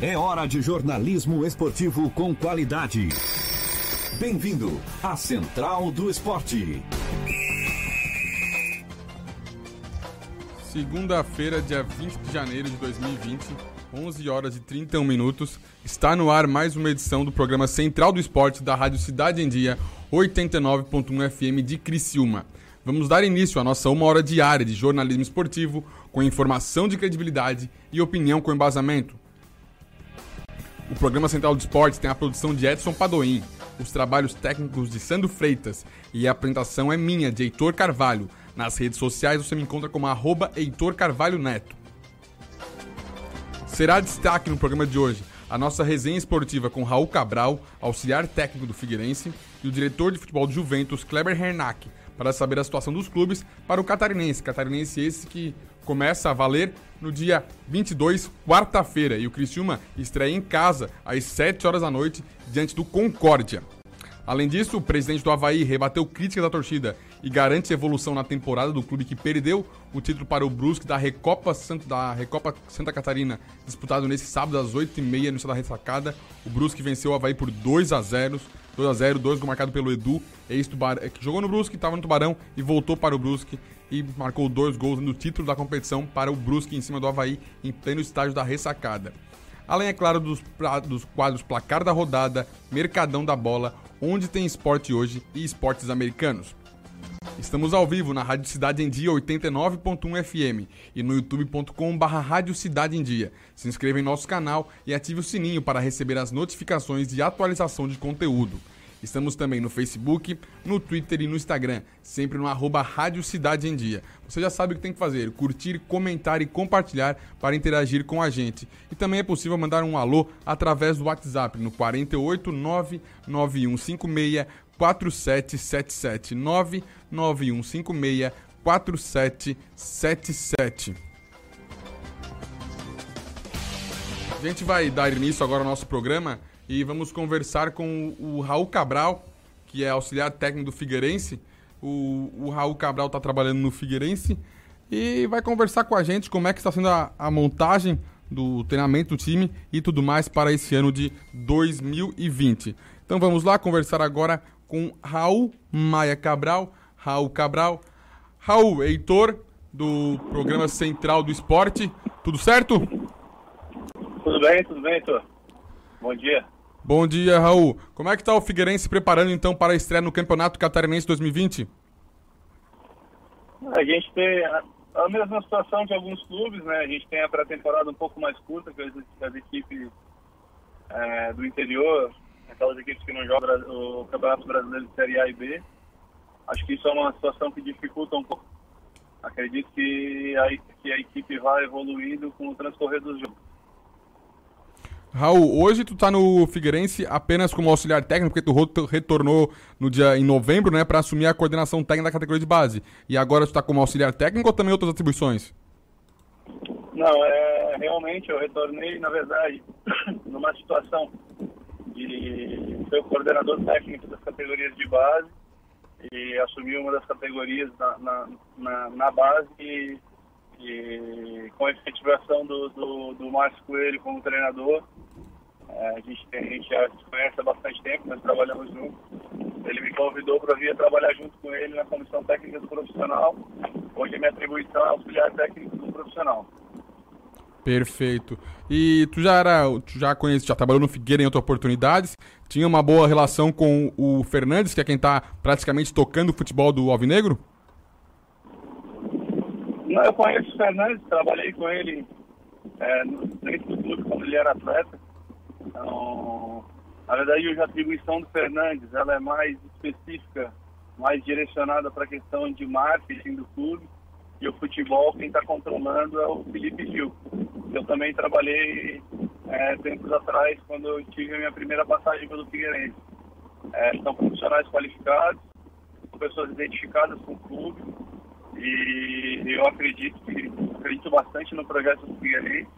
É hora de jornalismo esportivo com qualidade. Bem-vindo à Central do Esporte. Segunda-feira, dia 20 de janeiro de 2020, 11 horas e 31 minutos, está no ar mais uma edição do programa Central do Esporte da Rádio Cidade em Dia, 89.1 FM de Criciúma. Vamos dar início à nossa uma hora diária de jornalismo esportivo, com informação de credibilidade e opinião com embasamento. O programa Central do Esporte tem a produção de Edson Padoim, os trabalhos técnicos de Sandro Freitas e a apresentação é minha, de Heitor Carvalho. Nas redes sociais você me encontra como arroba Heitor Carvalho Neto. Será destaque no programa de hoje a nossa resenha esportiva com Raul Cabral, auxiliar técnico do Figueirense, e o diretor de futebol do Juventus, Kleber Hernack, para saber a situação dos clubes para o catarinense. Catarinense esse que começa a valer no dia 22, quarta-feira, e o Criciúma estreia em casa às 7 horas da noite diante do Concórdia. Além disso, o presidente do Havaí rebateu críticas da torcida e garante evolução na temporada do clube que perdeu o título para o Brusque da Recopa Santa, da Recopa Santa Catarina, disputado nesse sábado às 8h30 no estado da ressacada. O Brusque venceu o Havaí por 2 a 0 2 a 0 2 gol marcado pelo Edu, ex que jogou no Brusque, estava no Tubarão e voltou para o Brusque e marcou dois gols no título da competição para o Brusque em cima do Havaí em pleno estágio da ressacada. Além, é claro, dos, dos quadros Placar da Rodada, Mercadão da Bola, Onde Tem Esporte Hoje e Esportes Americanos. Estamos ao vivo na Rádio Cidade em Dia 89.1 FM e no youtube.com.br Rádio Cidade em Dia. Se inscreva em nosso canal e ative o sininho para receber as notificações de atualização de conteúdo. Estamos também no Facebook, no Twitter e no Instagram, sempre no arroba Rádio Cidade em Dia. Você já sabe o que tem que fazer, curtir, comentar e compartilhar para interagir com a gente. E também é possível mandar um alô através do WhatsApp no 4899156 4777 99156 4777. A gente vai dar início agora ao nosso programa e vamos conversar com o Raul Cabral, que é auxiliar técnico do Figueirense. O, o Raul Cabral está trabalhando no Figueirense e vai conversar com a gente como é que está sendo a, a montagem do treinamento do time e tudo mais para esse ano de 2020. Então vamos lá conversar agora com Raul Maia Cabral. Raul Cabral. Raul, Heitor, do programa Central do Esporte. Tudo certo? Tudo bem, tudo bem, Heitor. Bom dia. Bom dia, Raul. Como é que está o Figueirense se preparando então para a estreia no Campeonato Catarinense 2020? A gente tem a, a mesma situação de alguns clubes, né? A gente tem a pré-temporada um pouco mais curta que as, as equipes é, do interior, aquelas equipes que não jogam o Campeonato Brasileiro de Série A e B. Acho que isso é uma situação que dificulta um pouco. Acredito que a, que a equipe vai evoluindo com o transcorrer dos jogos. Raul, hoje tu tá no Figueirense apenas como auxiliar técnico, porque tu retornou no dia em novembro, né, para assumir a coordenação técnica da categoria de base. E agora tu tá como auxiliar técnico ou também outras atribuições? Não, é realmente eu retornei, na verdade, numa situação de ser o coordenador técnico das categorias de base e assumi uma das categorias na, na, na, na base e e com a efetivação do, do, do Márcio Coelho como treinador, é, a, gente, a gente já se conhece há bastante tempo, nós trabalhamos juntos. Ele me convidou para vir trabalhar junto com ele na comissão técnica do profissional. Hoje a minha atribuição é auxiliar técnico do profissional. Perfeito. E tu já era, tu já conhece, já trabalhou no Figueira em outras oportunidades, tinha uma boa relação com o Fernandes, que é quem está praticamente tocando o futebol do Alvinegro? Não, eu conheço o Fernandes, trabalhei com ele é, dentro do clube quando ele era atleta. Então, na verdade, hoje a atribuição do Fernandes ela é mais específica, mais direcionada para a questão de marketing do clube. E o futebol, quem está controlando é o Felipe Gil. Eu também trabalhei é, tempos atrás, quando eu tive a minha primeira passagem pelo Figueirense. É, são profissionais qualificados, são pessoas identificadas com o clube, e eu acredito que acredito bastante no projeto do Figueirense,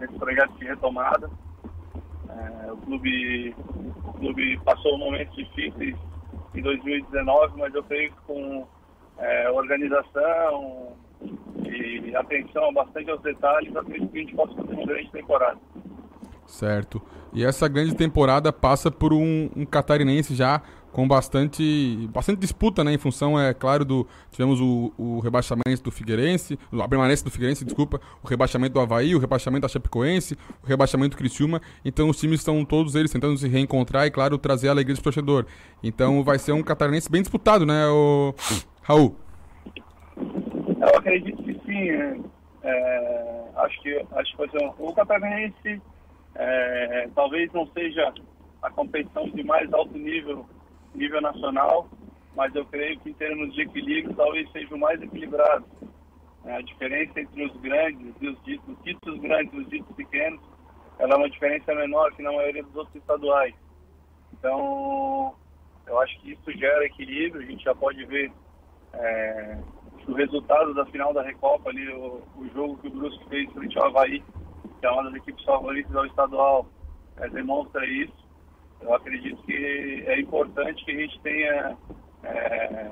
nesse projeto de retomada. É, o, clube, o clube passou momentos difíceis em 2019, mas eu creio que com é, organização e atenção bastante aos detalhes, acredito que a gente possa fazer uma grande temporada. Certo. E essa grande temporada passa por um, um catarinense já com bastante, bastante disputa, né? Em função, é claro, do. Tivemos o, o rebaixamento do Figueirense, a permanência do Figueirense, desculpa, o rebaixamento do Havaí, o rebaixamento da Chapecoense, o rebaixamento do Criciúma. Então os times estão todos eles tentando se reencontrar e, claro, trazer a alegria do torcedor. Então vai ser um catarinense bem disputado, né, o Raul? Eu acredito que sim. É, é acho que acho que vai ser um, o catarinense é, talvez não seja a competição de mais alto nível nível nacional, mas eu creio que em termos de equilíbrio talvez seja o mais equilibrado. É, a diferença entre os grandes e os ditos, os ditos grandes e os ditos pequenos, ela é uma diferença menor que na maioria dos outros estaduais. Então, eu acho que isso gera equilíbrio. A gente já pode ver é, o resultado da final da Recopa ali, o, o jogo que o Brusque fez frente ao Havaí, que é uma das equipes favoritas ao estadual, é, demonstra isso eu acredito que é importante que a gente tenha, é,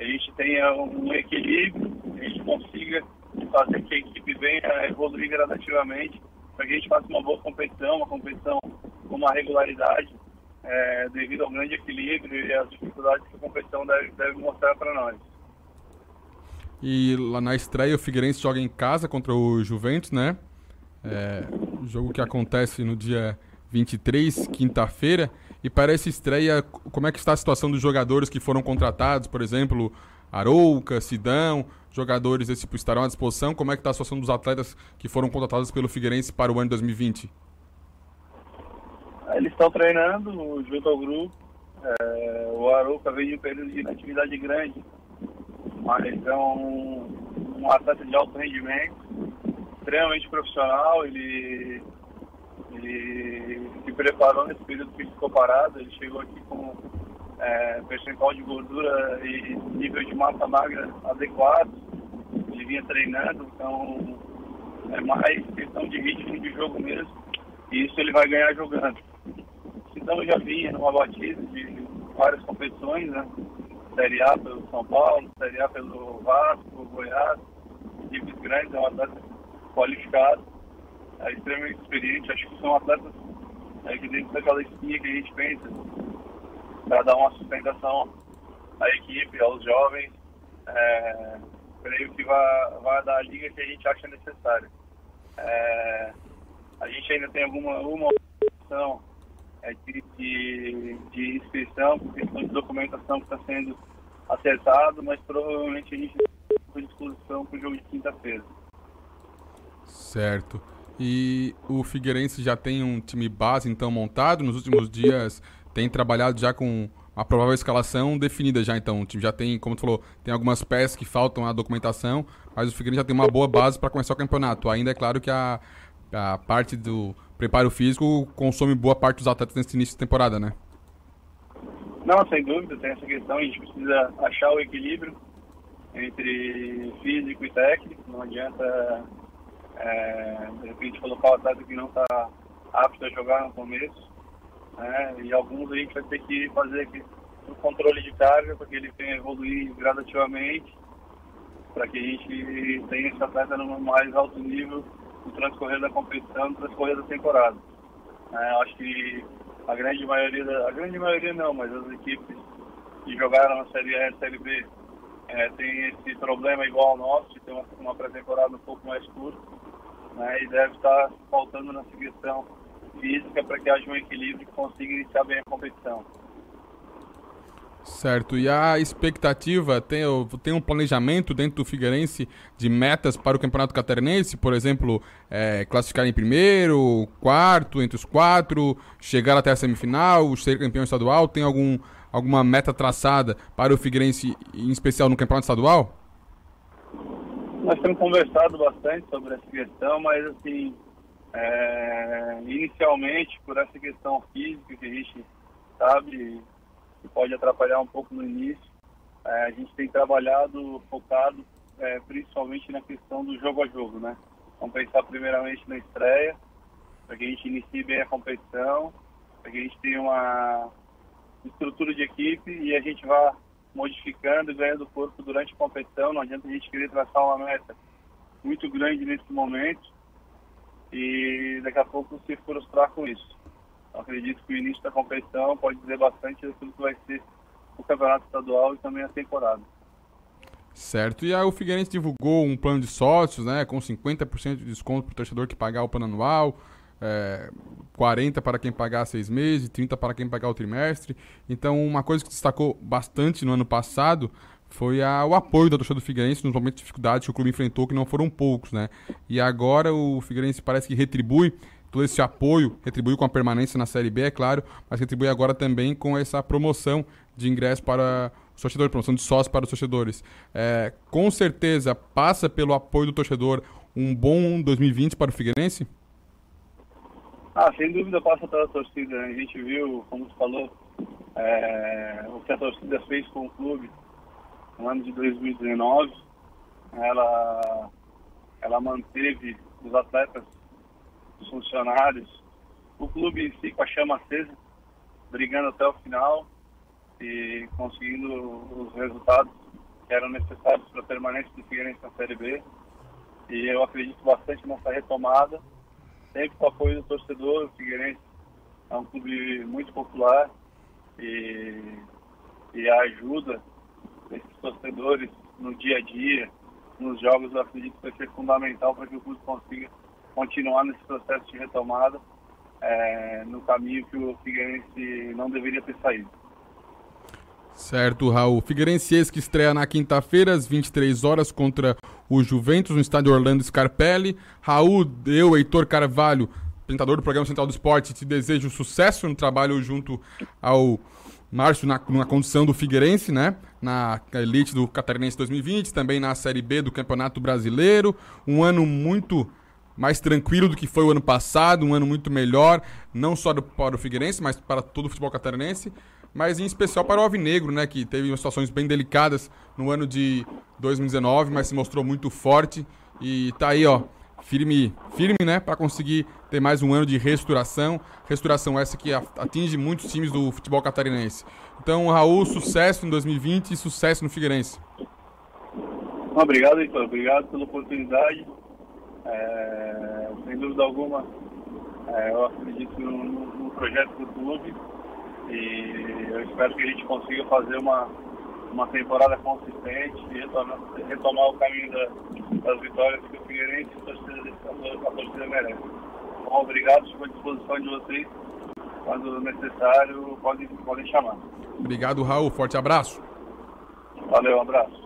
a gente tenha um equilíbrio, que a gente consiga fazer que a equipe venha evoluir gradativamente, para que a gente faça uma boa competição, uma competição com uma regularidade, é, devido ao grande equilíbrio e às dificuldades que a competição deve, deve mostrar para nós. E lá na estreia o Figueirense joga em casa contra o Juventus, né? É, jogo que acontece no dia 23, quinta-feira. E para essa estreia, como é que está a situação dos jogadores que foram contratados, por exemplo, Arouca, Sidão, jogadores desse tipo estarão à disposição? Como é que está a situação dos atletas que foram contratados pelo Figueirense para o ano 2020? Eles estão treinando junto ao grupo. É, o Arouca veio de um período de inatividade grande, mas é um, um atleta de alto rendimento, extremamente profissional. Ele ele se preparou nesse período que ficou parado. Ele chegou aqui com é, percentual de gordura e nível de massa magra adequado. Ele vinha treinando, então é mais questão de ritmo de jogo mesmo. E isso ele vai ganhar jogando. Então já vinha numa batida de várias competições, né? Série A pelo São Paulo, Série A pelo Vasco, Goiás, equipes grandes, é um atleta qualificado é extremamente experiente. Acho que são atletas é, que dentro daquela espinha que a gente pensa para dar uma sustentação à equipe, aos jovens. É, creio que vai, dar a liga que a gente acha necessária. É, a gente ainda tem alguma uma opção é, de, de, inscrição, questão de documentação que está sendo acertado, mas provavelmente a gente tem disposição para o jogo de quinta-feira. Certo. E o Figueirense já tem um time base então montado. Nos últimos dias tem trabalhado já com a provável escalação definida já então. O time já tem, como tu falou, tem algumas peças que faltam a documentação, mas o Figueirense já tem uma boa base para começar o campeonato. Ainda é claro que a, a parte do preparo físico consome boa parte dos atletas nesse início de temporada, né? Não, sem dúvida, tem essa questão. A gente precisa achar o equilíbrio entre físico e técnico. Não adianta é, de repente colocar o atleta que não está apto a jogar no começo. Né? E alguns a gente vai ter que fazer um controle de carga para que ele venha evoluir gradativamente, para que a gente tenha esse atleta no mais alto nível no transcorrer da competição, no transcorrer da temporada. É, acho que a grande maioria, da, a grande maioria não, mas as equipes que jogaram na Série A e Série B é, tem esse problema igual ao nosso, de ter uma, uma pré-temporada um pouco mais curta né, e deve estar faltando nessa questão física para que haja um equilíbrio e consiga iniciar bem a competição. Certo, e a expectativa, tem, tem um planejamento dentro do Figueirense de metas para o Campeonato Catarinense? Por exemplo, é, classificar em primeiro, quarto, entre os quatro, chegar até a semifinal, ser campeão estadual? Tem algum, alguma meta traçada para o Figueirense, em especial no Campeonato Estadual? Nós temos conversado bastante sobre essa questão, mas assim, é, inicialmente, por essa questão física que a gente sabe que pode atrapalhar um pouco no início, é, a gente tem trabalhado focado é, principalmente na questão do jogo a jogo, né? Vamos pensar primeiramente na estreia, para que a gente inicie bem a competição, para que a gente tenha uma estrutura de equipe e a gente vá modificando e ganhando corpo durante a competição. Não adianta a gente querer traçar uma meta muito grande nesse momento. e daqui a pouco se frustrar com isso. Acredito que o início da competição pode dizer bastante daquilo que vai ser o campeonato estadual e também a temporada. Certo. E aí o Figueirense divulgou um plano de sócios, né, com 50% de desconto para o torcedor que pagar o plano anual, é, 40 para quem pagar seis meses, 30 para quem pagar o trimestre. Então, uma coisa que destacou bastante no ano passado foi a, o apoio da torcida do Figueirense nos momentos de dificuldade que o clube enfrentou, que não foram poucos, né? E agora o Figueirense parece que retribui todo esse apoio, retribui com a permanência na Série B, é claro, mas retribui agora também com essa promoção de ingresso para os torcedores, promoção de sócios para os torcedores. É, com certeza passa pelo apoio do torcedor um bom 2020 para o Figueirense? Ah, sem dúvida passa pela torcida. A gente viu, como você falou, é, o que a torcida fez com o clube no ano de 2019. Ela, ela manteve os atletas, os funcionários, o clube em si com a chama acesa, brigando até o final e conseguindo os resultados que eram necessários para a permanência do Figueirense na Série B. E eu acredito bastante nessa retomada, sempre com apoio do torcedor. O Figueirense é um clube muito popular e, e ajuda desses torcedores no dia a dia, nos jogos, eu acredito que vai ser fundamental para que o clube consiga continuar nesse processo de retomada é, no caminho que o Figueirense não deveria ter saído. Certo, Raul. Figueirense que estreia na quinta-feira, às 23 horas, contra o Juventus, no estádio Orlando Scarpelli. Raul, eu, Heitor Carvalho, apresentador do programa Central do Esporte, te desejo sucesso no trabalho junto ao Márcio na, na condição do Figueirense, né? Na elite do Catarinense 2020, também na Série B do Campeonato Brasileiro. Um ano muito mais tranquilo do que foi o ano passado, um ano muito melhor, não só do, para o Figueirense, mas para todo o futebol catarinense mas em especial para o Alvinegro, né, que teve situações bem delicadas no ano de 2019, mas se mostrou muito forte e tá aí, ó, firme, firme, né, para conseguir ter mais um ano de restauração, restauração essa que atinge muitos times do futebol catarinense. Então, Raul, sucesso em 2020 e sucesso no Figueirense. Obrigado, Heitor. Obrigado pela oportunidade. É, sem dúvida alguma, é, eu acredito no, no projeto do clube e eu espero que a gente consiga fazer uma, uma temporada consistente e retomar, retomar o caminho da, das vitórias que o Figueirense e a torcida, a torcida merece. Bom, obrigado, estou à disposição de vocês. Quando necessário, podem, podem chamar. Obrigado, Raul. Forte abraço. Valeu, um abraço.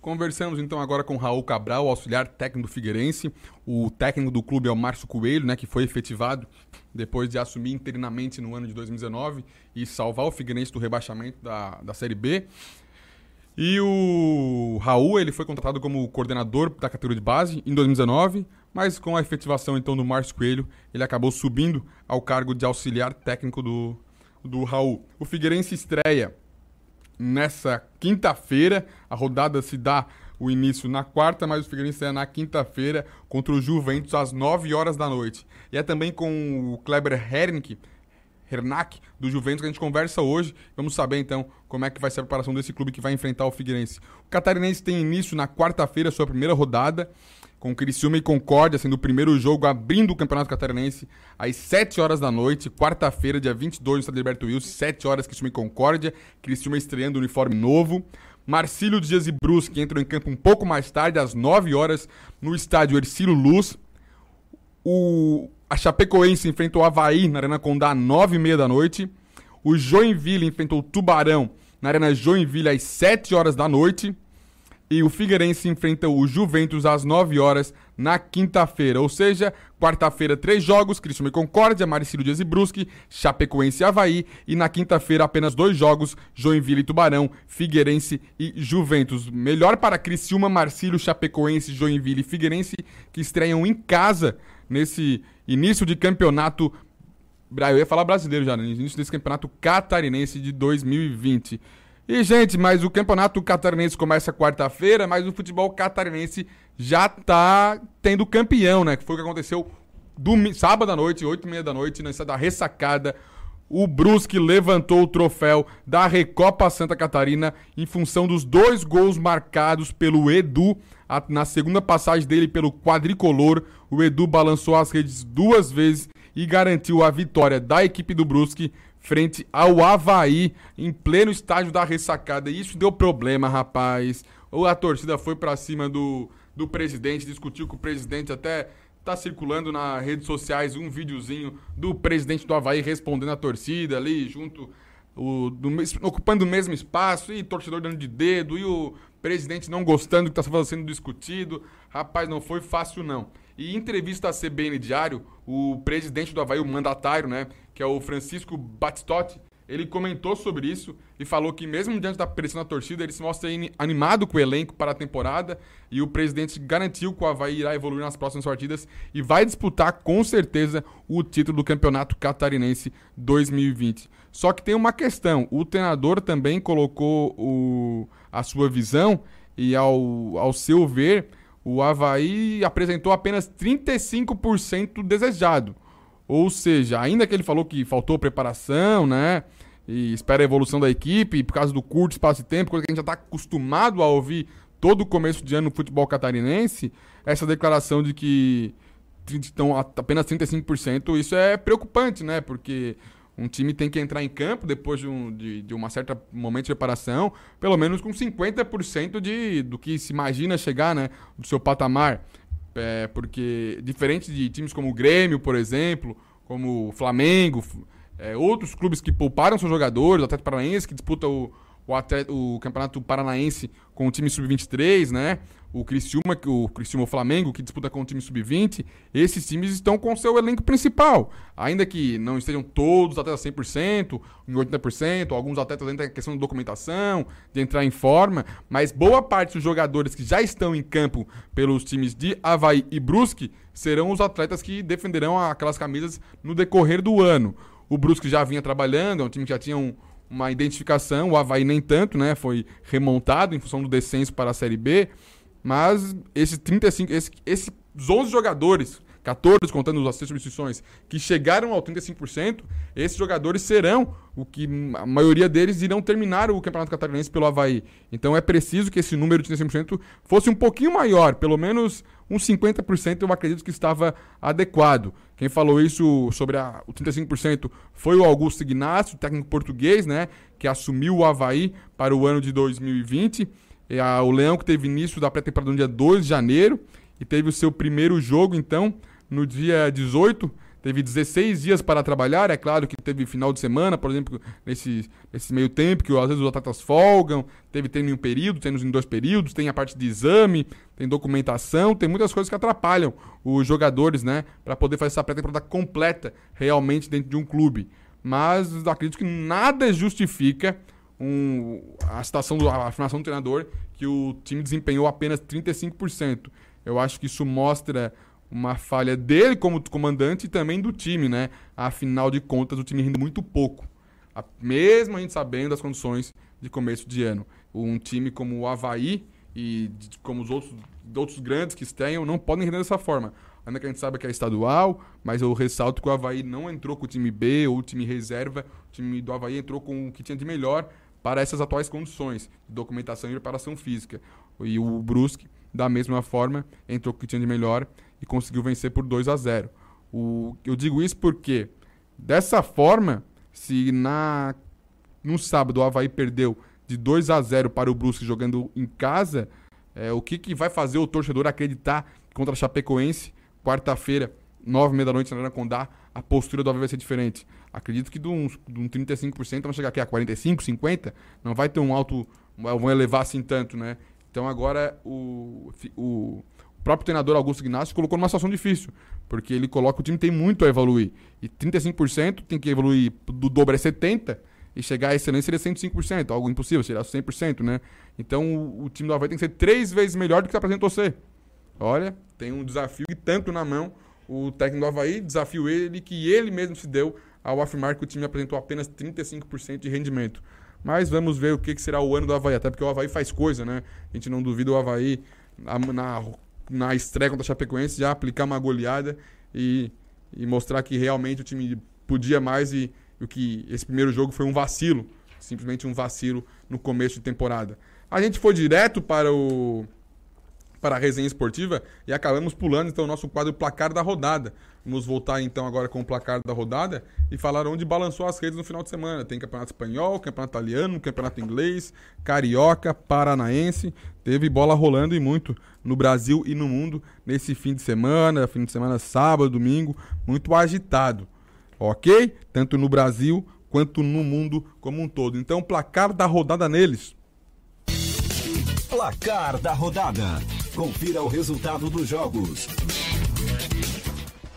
Conversamos então agora com Raul Cabral, auxiliar técnico do Figueirense. O técnico do clube é o Márcio Coelho, né, que foi efetivado depois de assumir interinamente no ano de 2019 e salvar o Figueirense do rebaixamento da, da Série B. E o Raul, ele foi contratado como coordenador da categoria de base em 2019, mas com a efetivação então do Márcio Coelho, ele acabou subindo ao cargo de auxiliar técnico do, do Raul. O Figueirense estreia nessa quinta-feira. A rodada se dá o início na quarta, mas o Figueirense é na quinta-feira contra o Juventus às 9 horas da noite. E é também com o Kleber Hernick, do Juventus, que a gente conversa hoje. Vamos saber então como é que vai ser a preparação desse clube que vai enfrentar o Figueirense. O Catarinense tem início na quarta-feira, sua primeira rodada com Criciúma e Concórdia sendo o primeiro jogo abrindo o Campeonato Catarinense às 7 horas da noite, quarta-feira, dia 22, no Estádio Alberto Wilson, 7 horas, Criciúma e Concórdia, Criciúma estreando o uniforme novo. Marcílio Dias e Brusque entram em campo um pouco mais tarde, às 9 horas, no estádio Ercílio Luz. O, a Chapecoense enfrentou o Havaí na Arena Condá às 9h30 da noite. O Joinville enfrentou o Tubarão na Arena Joinville às 7 horas da noite. E o Figueirense enfrenta o Juventus às 9 horas na quinta-feira. Ou seja, quarta-feira, três jogos: Cristiano e Concórdia, Maricílio Dias e Brusque, Chapecoense e Havaí. E na quinta-feira, apenas dois jogos: Joinville e Tubarão, Figueirense e Juventus. Melhor para Criciúma, Marcílio, Chapecoense, Joinville e Figueirense, que estreiam em casa nesse início de campeonato. Eu ia falar brasileiro já, no né? início desse campeonato catarinense de 2020. E, gente, mas o campeonato catarinense começa quarta-feira, mas o futebol catarinense já tá tendo campeão, né? Que foi o que aconteceu sábado à noite, oito e meia da noite, na da ressacada. o Brusque levantou o troféu da Recopa Santa Catarina em função dos dois gols marcados pelo Edu na segunda passagem dele pelo quadricolor. O Edu balançou as redes duas vezes e garantiu a vitória da equipe do Brusque frente ao Havaí em pleno estádio da ressacada. E isso deu problema, rapaz. Ou a torcida foi para cima do, do presidente, discutiu com o presidente até tá circulando nas redes sociais um videozinho do presidente do Havaí respondendo a torcida ali, junto, o, do, ocupando o mesmo espaço, e torcedor dando de dedo, e o presidente não gostando do que está sendo discutido. Rapaz, não foi fácil não. E entrevista à CBN Diário, o presidente do Havaí, o mandatário, né, que é o Francisco Batistotti, ele comentou sobre isso e falou que, mesmo diante da pressão da torcida, ele se mostra animado com o elenco para a temporada e o presidente garantiu que o Havaí irá evoluir nas próximas partidas e vai disputar com certeza o título do Campeonato Catarinense 2020. Só que tem uma questão: o treinador também colocou o, a sua visão e, ao, ao seu ver, o Havaí apresentou apenas 35% desejado. Ou seja, ainda que ele falou que faltou preparação, né? E espera a evolução da equipe, por causa do curto espaço de tempo, coisa que a gente já está acostumado a ouvir todo o começo de ano no futebol catarinense, essa declaração de que estão apenas 35%, isso é preocupante, né? Porque um time tem que entrar em campo depois de um de, de uma certa momento de preparação, pelo menos com 50% de, do que se imagina chegar, né? Do seu patamar. É, porque, diferente de times como o Grêmio, por exemplo, como o Flamengo, é, outros clubes que pouparam seus jogadores, o Atlético Paranaense, que disputa o, o, atleta, o Campeonato Paranaense com o time sub-23, né? O Criciúma, o Criciúma Flamengo, que disputa com o time sub-20, esses times estão com o seu elenco principal. Ainda que não estejam todos os atletas 100%, em 80%, alguns atletas ainda têm questão de documentação, de entrar em forma, mas boa parte dos jogadores que já estão em campo pelos times de Havaí e Brusque serão os atletas que defenderão aquelas camisas no decorrer do ano. O Brusque já vinha trabalhando, é um time que já tinha um, uma identificação, o Havaí nem tanto, né? Foi remontado em função do descenso para a Série B. Mas esses 35, esse, esses 11 jogadores, 14 contando as seis substituições, que chegaram ao 35%, esses jogadores serão o que a maioria deles irão terminar o Campeonato Catarinense pelo Havaí. Então é preciso que esse número de 35% fosse um pouquinho maior, pelo menos uns 50% eu acredito que estava adequado. Quem falou isso sobre a, o 35% foi o Augusto Ignacio, técnico português, né, que assumiu o Havaí para o ano de 2020. E a, o Leão que teve início da pré-temporada no dia 2 de janeiro e teve o seu primeiro jogo, então, no dia 18 teve 16 dias para trabalhar. É claro que teve final de semana, por exemplo, nesse, nesse meio tempo, que às vezes os atletas folgam. Teve treino em um período, treinos em dois períodos, tem a parte de exame, tem documentação, tem muitas coisas que atrapalham os jogadores, né, para poder fazer essa pré-temporada completa realmente dentro de um clube. Mas acredito que nada justifica um, a situação, do, a afirmação do treinador que o time desempenhou apenas 35%. Eu acho que isso mostra uma falha dele como comandante e também do time, né? Afinal de contas, o time rende muito pouco. A, mesmo a gente sabendo das condições de começo de ano. Um time como o Havaí e como os outros, outros grandes que tenham não podem render dessa forma. Ainda que a gente saiba que é estadual, mas eu ressalto que o Havaí não entrou com o time B ou o time reserva. O time do Havaí entrou com o que tinha de melhor para essas atuais condições de documentação e preparação física. E o Brusque, da mesma forma, entrou com o que tinha de melhor e conseguiu vencer por 2 a 0. O, eu digo isso porque, dessa forma, se na no sábado o Havaí perdeu de 2 a 0 para o Brusque jogando em casa, é, o que, que vai fazer o torcedor acreditar contra a Chapecoense, quarta-feira, 9 h da noite na Arena Condá, a postura do Havaí vai ser diferente. Acredito que de uns, de um 35% vão chegar aqui a 45%, 50%, não vai ter um alto, vão elevar assim tanto, né? Então agora o, o o próprio treinador Augusto Ignacio colocou numa situação difícil, porque ele coloca o time tem muito a evoluir. E 35% tem que evoluir do dobro é 70% e chegar à excelência seria 105%, algo impossível, seria 100%, né? Então o, o time do Havaí tem que ser três vezes melhor do que apresentou ser. Olha, tem um desafio e tanto na mão o técnico do Havaí, desafio ele que ele mesmo se deu ao afirmar que o time apresentou apenas 35% de rendimento. Mas vamos ver o que será o ano do Havaí, até porque o Havaí faz coisa, né? A gente não duvida o Havaí na, na na estreia contra a Chapecoense, já aplicar uma goleada e, e mostrar que realmente o time podia mais e, o que esse primeiro jogo foi um vacilo, simplesmente um vacilo no começo de temporada. A gente foi direto para o para a resenha esportiva e acabamos pulando então o nosso quadro placar da rodada. Vamos voltar então agora com o placar da rodada e falar onde balançou as redes no final de semana. Tem campeonato espanhol, campeonato italiano, campeonato inglês, carioca, paranaense. Teve bola rolando e muito no Brasil e no mundo nesse fim de semana, fim de semana sábado, domingo, muito agitado. OK? Tanto no Brasil quanto no mundo como um todo. Então, placar da rodada neles. Placar da rodada. Confira o resultado dos jogos.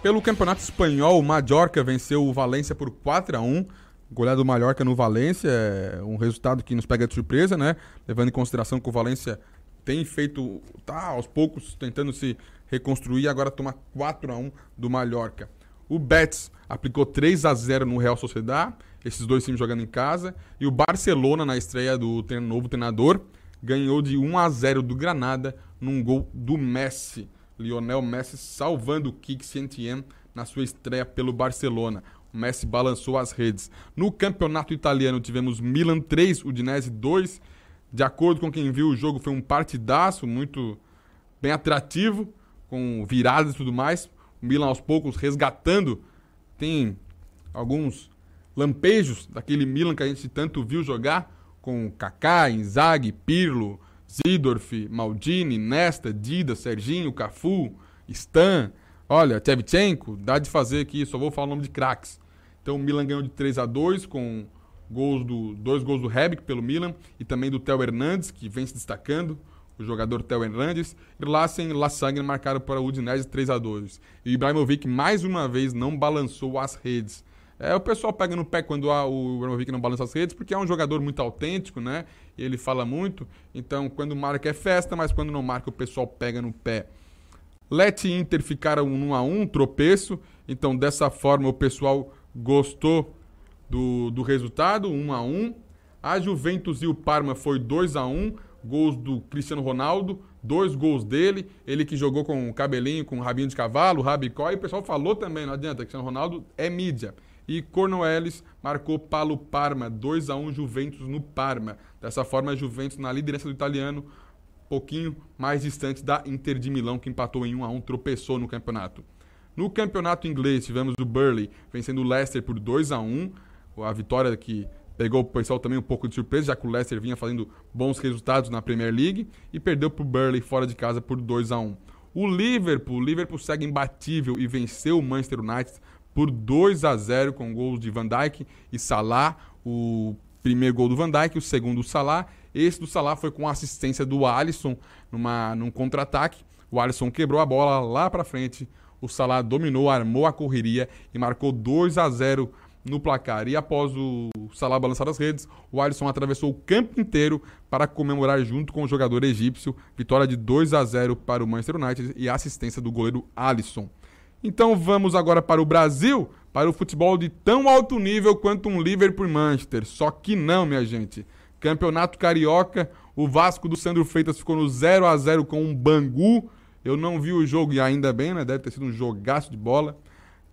Pelo Campeonato Espanhol, o Mallorca venceu o Valência por 4 a 1 Goleada do Mallorca no Valência, é um resultado que nos pega de surpresa, né? Levando em consideração que o Valência tem feito, tá aos poucos tentando se reconstruir agora toma 4 a 1 do Mallorca. O Betis aplicou 3 a 0 no Real Sociedad, esses dois times jogando em casa, e o Barcelona na estreia do novo treinador ganhou de 1 a 0 do Granada num gol do Messi. Lionel Messi salvando o Kik Sentien na sua estreia pelo Barcelona. O Messi balançou as redes. No campeonato italiano tivemos Milan 3, Udinese 2. De acordo com quem viu o jogo, foi um partidaço muito bem atrativo, com viradas e tudo mais. O Milan aos poucos resgatando. Tem alguns lampejos daquele Milan que a gente tanto viu jogar, com Kaká, Inzaghi, Pirlo, Zidorf, Maldini, Nesta, Dida, Serginho, Cafu, Stan, olha, Tchevchenko, dá de fazer aqui, só vou falar o nome de craques. Então o Milan ganhou de 3 a 2 com gols do, dois gols do Rebic pelo Milan e também do Theo Hernandes, que vem se destacando, o jogador Theo Hernandes. E Lassen e Lassagne marcaram para o Udinese 3 a 2 E o Ibrahimovic mais uma vez não balançou as redes. É, o pessoal pega no pé quando há o Ibrahimovic não balança as redes, porque é um jogador muito autêntico, né? Ele fala muito. Então, quando marca é festa, mas quando não marca, o pessoal pega no pé. Let Inter ficaram 1 a 1 tropeço. Então, dessa forma, o pessoal gostou do, do resultado, 1 a 1 A Juventus e o Parma foi 2 a 1 Gols do Cristiano Ronaldo, dois gols dele. Ele que jogou com o cabelinho, com o rabinho de cavalo, rabicó. E o pessoal falou também, não adianta, Cristiano Ronaldo é mídia. E Cornwellis marcou Palo Parma, 2 a 1 Juventus no Parma. Dessa forma, Juventus na liderança do italiano, pouquinho mais distante da Inter de Milão, que empatou em 1 a 1 tropeçou no campeonato. No campeonato inglês, tivemos o Burley vencendo o Leicester por 2 a 1 A vitória que pegou o pessoal também um pouco de surpresa, já que o Leicester vinha fazendo bons resultados na Premier League e perdeu para o Burley fora de casa por 2 a 1 O Liverpool, o Liverpool segue imbatível e venceu o Manchester United por 2 a 0 com gols de Van Dijk e Salah. O primeiro gol do Van Dijk, o segundo do Salah. Esse do Salah foi com assistência do Alisson numa, num contra-ataque. O Alisson quebrou a bola lá para frente. O Salah dominou, armou a correria e marcou 2 a 0 no placar. E após o Salah balançar as redes, o Alisson atravessou o campo inteiro para comemorar junto com o jogador egípcio. Vitória de 2 a 0 para o Manchester United e assistência do goleiro Alisson. Então vamos agora para o Brasil, para o futebol de tão alto nível quanto um Liverpool Manchester. Só que não, minha gente. Campeonato Carioca, o Vasco do Sandro Freitas ficou no 0 a 0 com um Bangu. Eu não vi o jogo e ainda bem, né? Deve ter sido um jogaço de bola.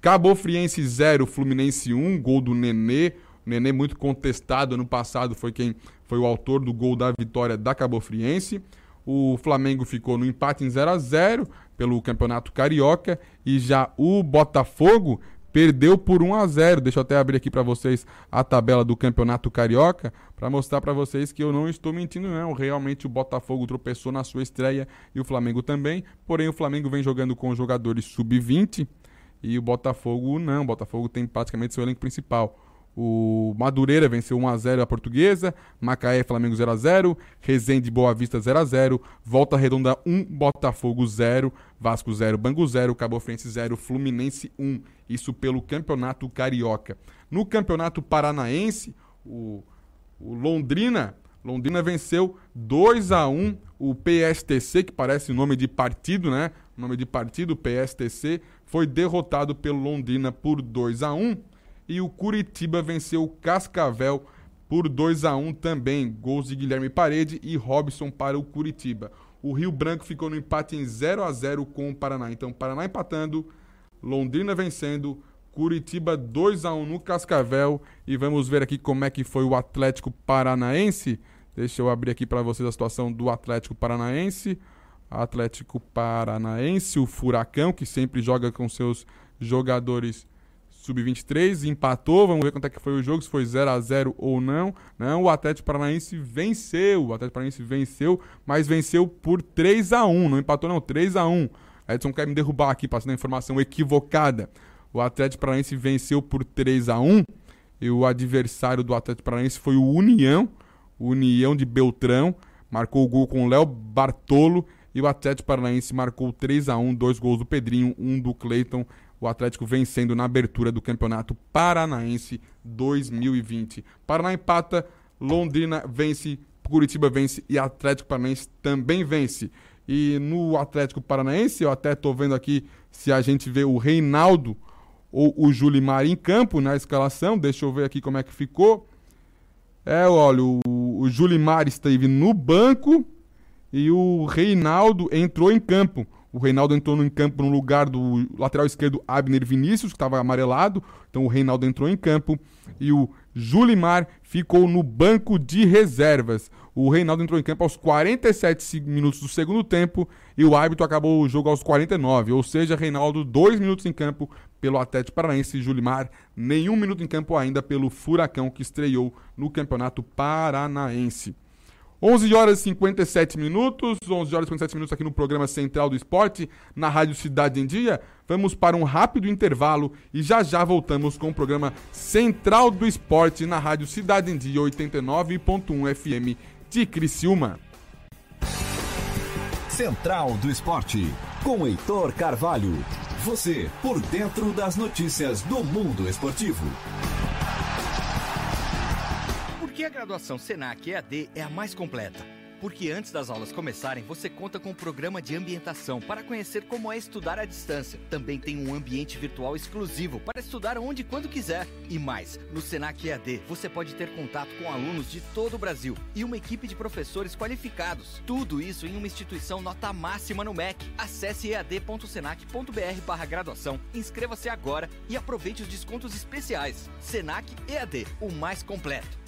Cabo Friense 0, Fluminense 1, gol do Nenê. O Nenê muito contestado ano passado foi quem foi o autor do gol da vitória da Cabo Friense. O Flamengo ficou no empate em 0 a 0 pelo Campeonato Carioca e já o Botafogo perdeu por 1 a 0. Deixa eu até abrir aqui para vocês a tabela do Campeonato Carioca para mostrar para vocês que eu não estou mentindo não. Realmente o Botafogo tropeçou na sua estreia e o Flamengo também. Porém o Flamengo vem jogando com jogadores sub-20 e o Botafogo não. O Botafogo tem praticamente seu elenco principal. O Madureira venceu 1x0 a Portuguesa, Macaé Flamengo 0x0, Resende Boa Vista 0x0, Volta Redonda 1, Botafogo 0, Vasco 0, Bangu 0, Cabo Friense 0, Fluminense 1. Isso pelo Campeonato Carioca. No Campeonato Paranaense, o, o Londrina, Londrina venceu 2 a 1 o PSTC, que parece nome de partido, né? Nome de partido, PSTC, foi derrotado pelo Londrina por 2 a 1 e o Curitiba venceu o Cascavel por 2 a 1 também. Gols de Guilherme Parede e Robson para o Curitiba. O Rio Branco ficou no empate em 0 a 0 com o Paraná. Então, Paraná empatando, Londrina vencendo, Curitiba 2 a 1 no Cascavel e vamos ver aqui como é que foi o Atlético Paranaense. Deixa eu abrir aqui para vocês a situação do Atlético Paranaense. Atlético Paranaense, o Furacão, que sempre joga com seus jogadores sub-23, empatou. Vamos ver quanto é que foi o jogo, se foi 0 a 0 ou não. Não, o Atlético Paranaense venceu. O Atlético Paranaense venceu, mas venceu por 3 a 1 Não empatou, não, 3 a 1 Edson quer me derrubar aqui, passando a informação equivocada. O Atlético Paranaense venceu por 3 a 1 e o adversário do Atlético Paranaense foi o União, o União de Beltrão. Marcou o gol com o Léo Bartolo e o Atlético Paranaense marcou 3 a 1 dois gols do Pedrinho, um do Cleiton. O Atlético vencendo na abertura do Campeonato Paranaense 2020. Paraná empata, Londrina vence, Curitiba vence e Atlético Paranaense também vence. E no Atlético Paranaense, eu até estou vendo aqui se a gente vê o Reinaldo ou o Julimar em campo na escalação. Deixa eu ver aqui como é que ficou. É, olha, o, o Julimar esteve no banco e o Reinaldo entrou em campo. O Reinaldo entrou em campo no lugar do lateral esquerdo Abner Vinícius, que estava amarelado. Então o Reinaldo entrou em campo. E o Julimar ficou no banco de reservas. O Reinaldo entrou em campo aos 47 minutos do segundo tempo e o árbitro acabou o jogo aos 49. Ou seja, Reinaldo, dois minutos em campo pelo Atlético Paranaense e Julimar, nenhum minuto em campo ainda pelo Furacão, que estreou no Campeonato Paranaense. 11 horas e 57 minutos, 11 horas e 57 minutos aqui no programa Central do Esporte, na Rádio Cidade em Dia. Vamos para um rápido intervalo e já já voltamos com o programa Central do Esporte na Rádio Cidade em Dia 89.1 FM de Criciúma. Central do Esporte, com Heitor Carvalho. Você por dentro das notícias do mundo esportivo. Que a graduação Senac EAD é a mais completa? Porque antes das aulas começarem, você conta com um programa de ambientação para conhecer como é estudar à distância. Também tem um ambiente virtual exclusivo para estudar onde e quando quiser. E mais, no Senac EAD você pode ter contato com alunos de todo o Brasil e uma equipe de professores qualificados. Tudo isso em uma instituição nota máxima no MEC. Acesse ead.senac.br graduação, inscreva-se agora e aproveite os descontos especiais. Senac EAD, o mais completo.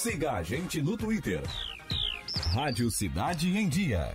Siga a gente no Twitter. Rádio Cidade em Dia.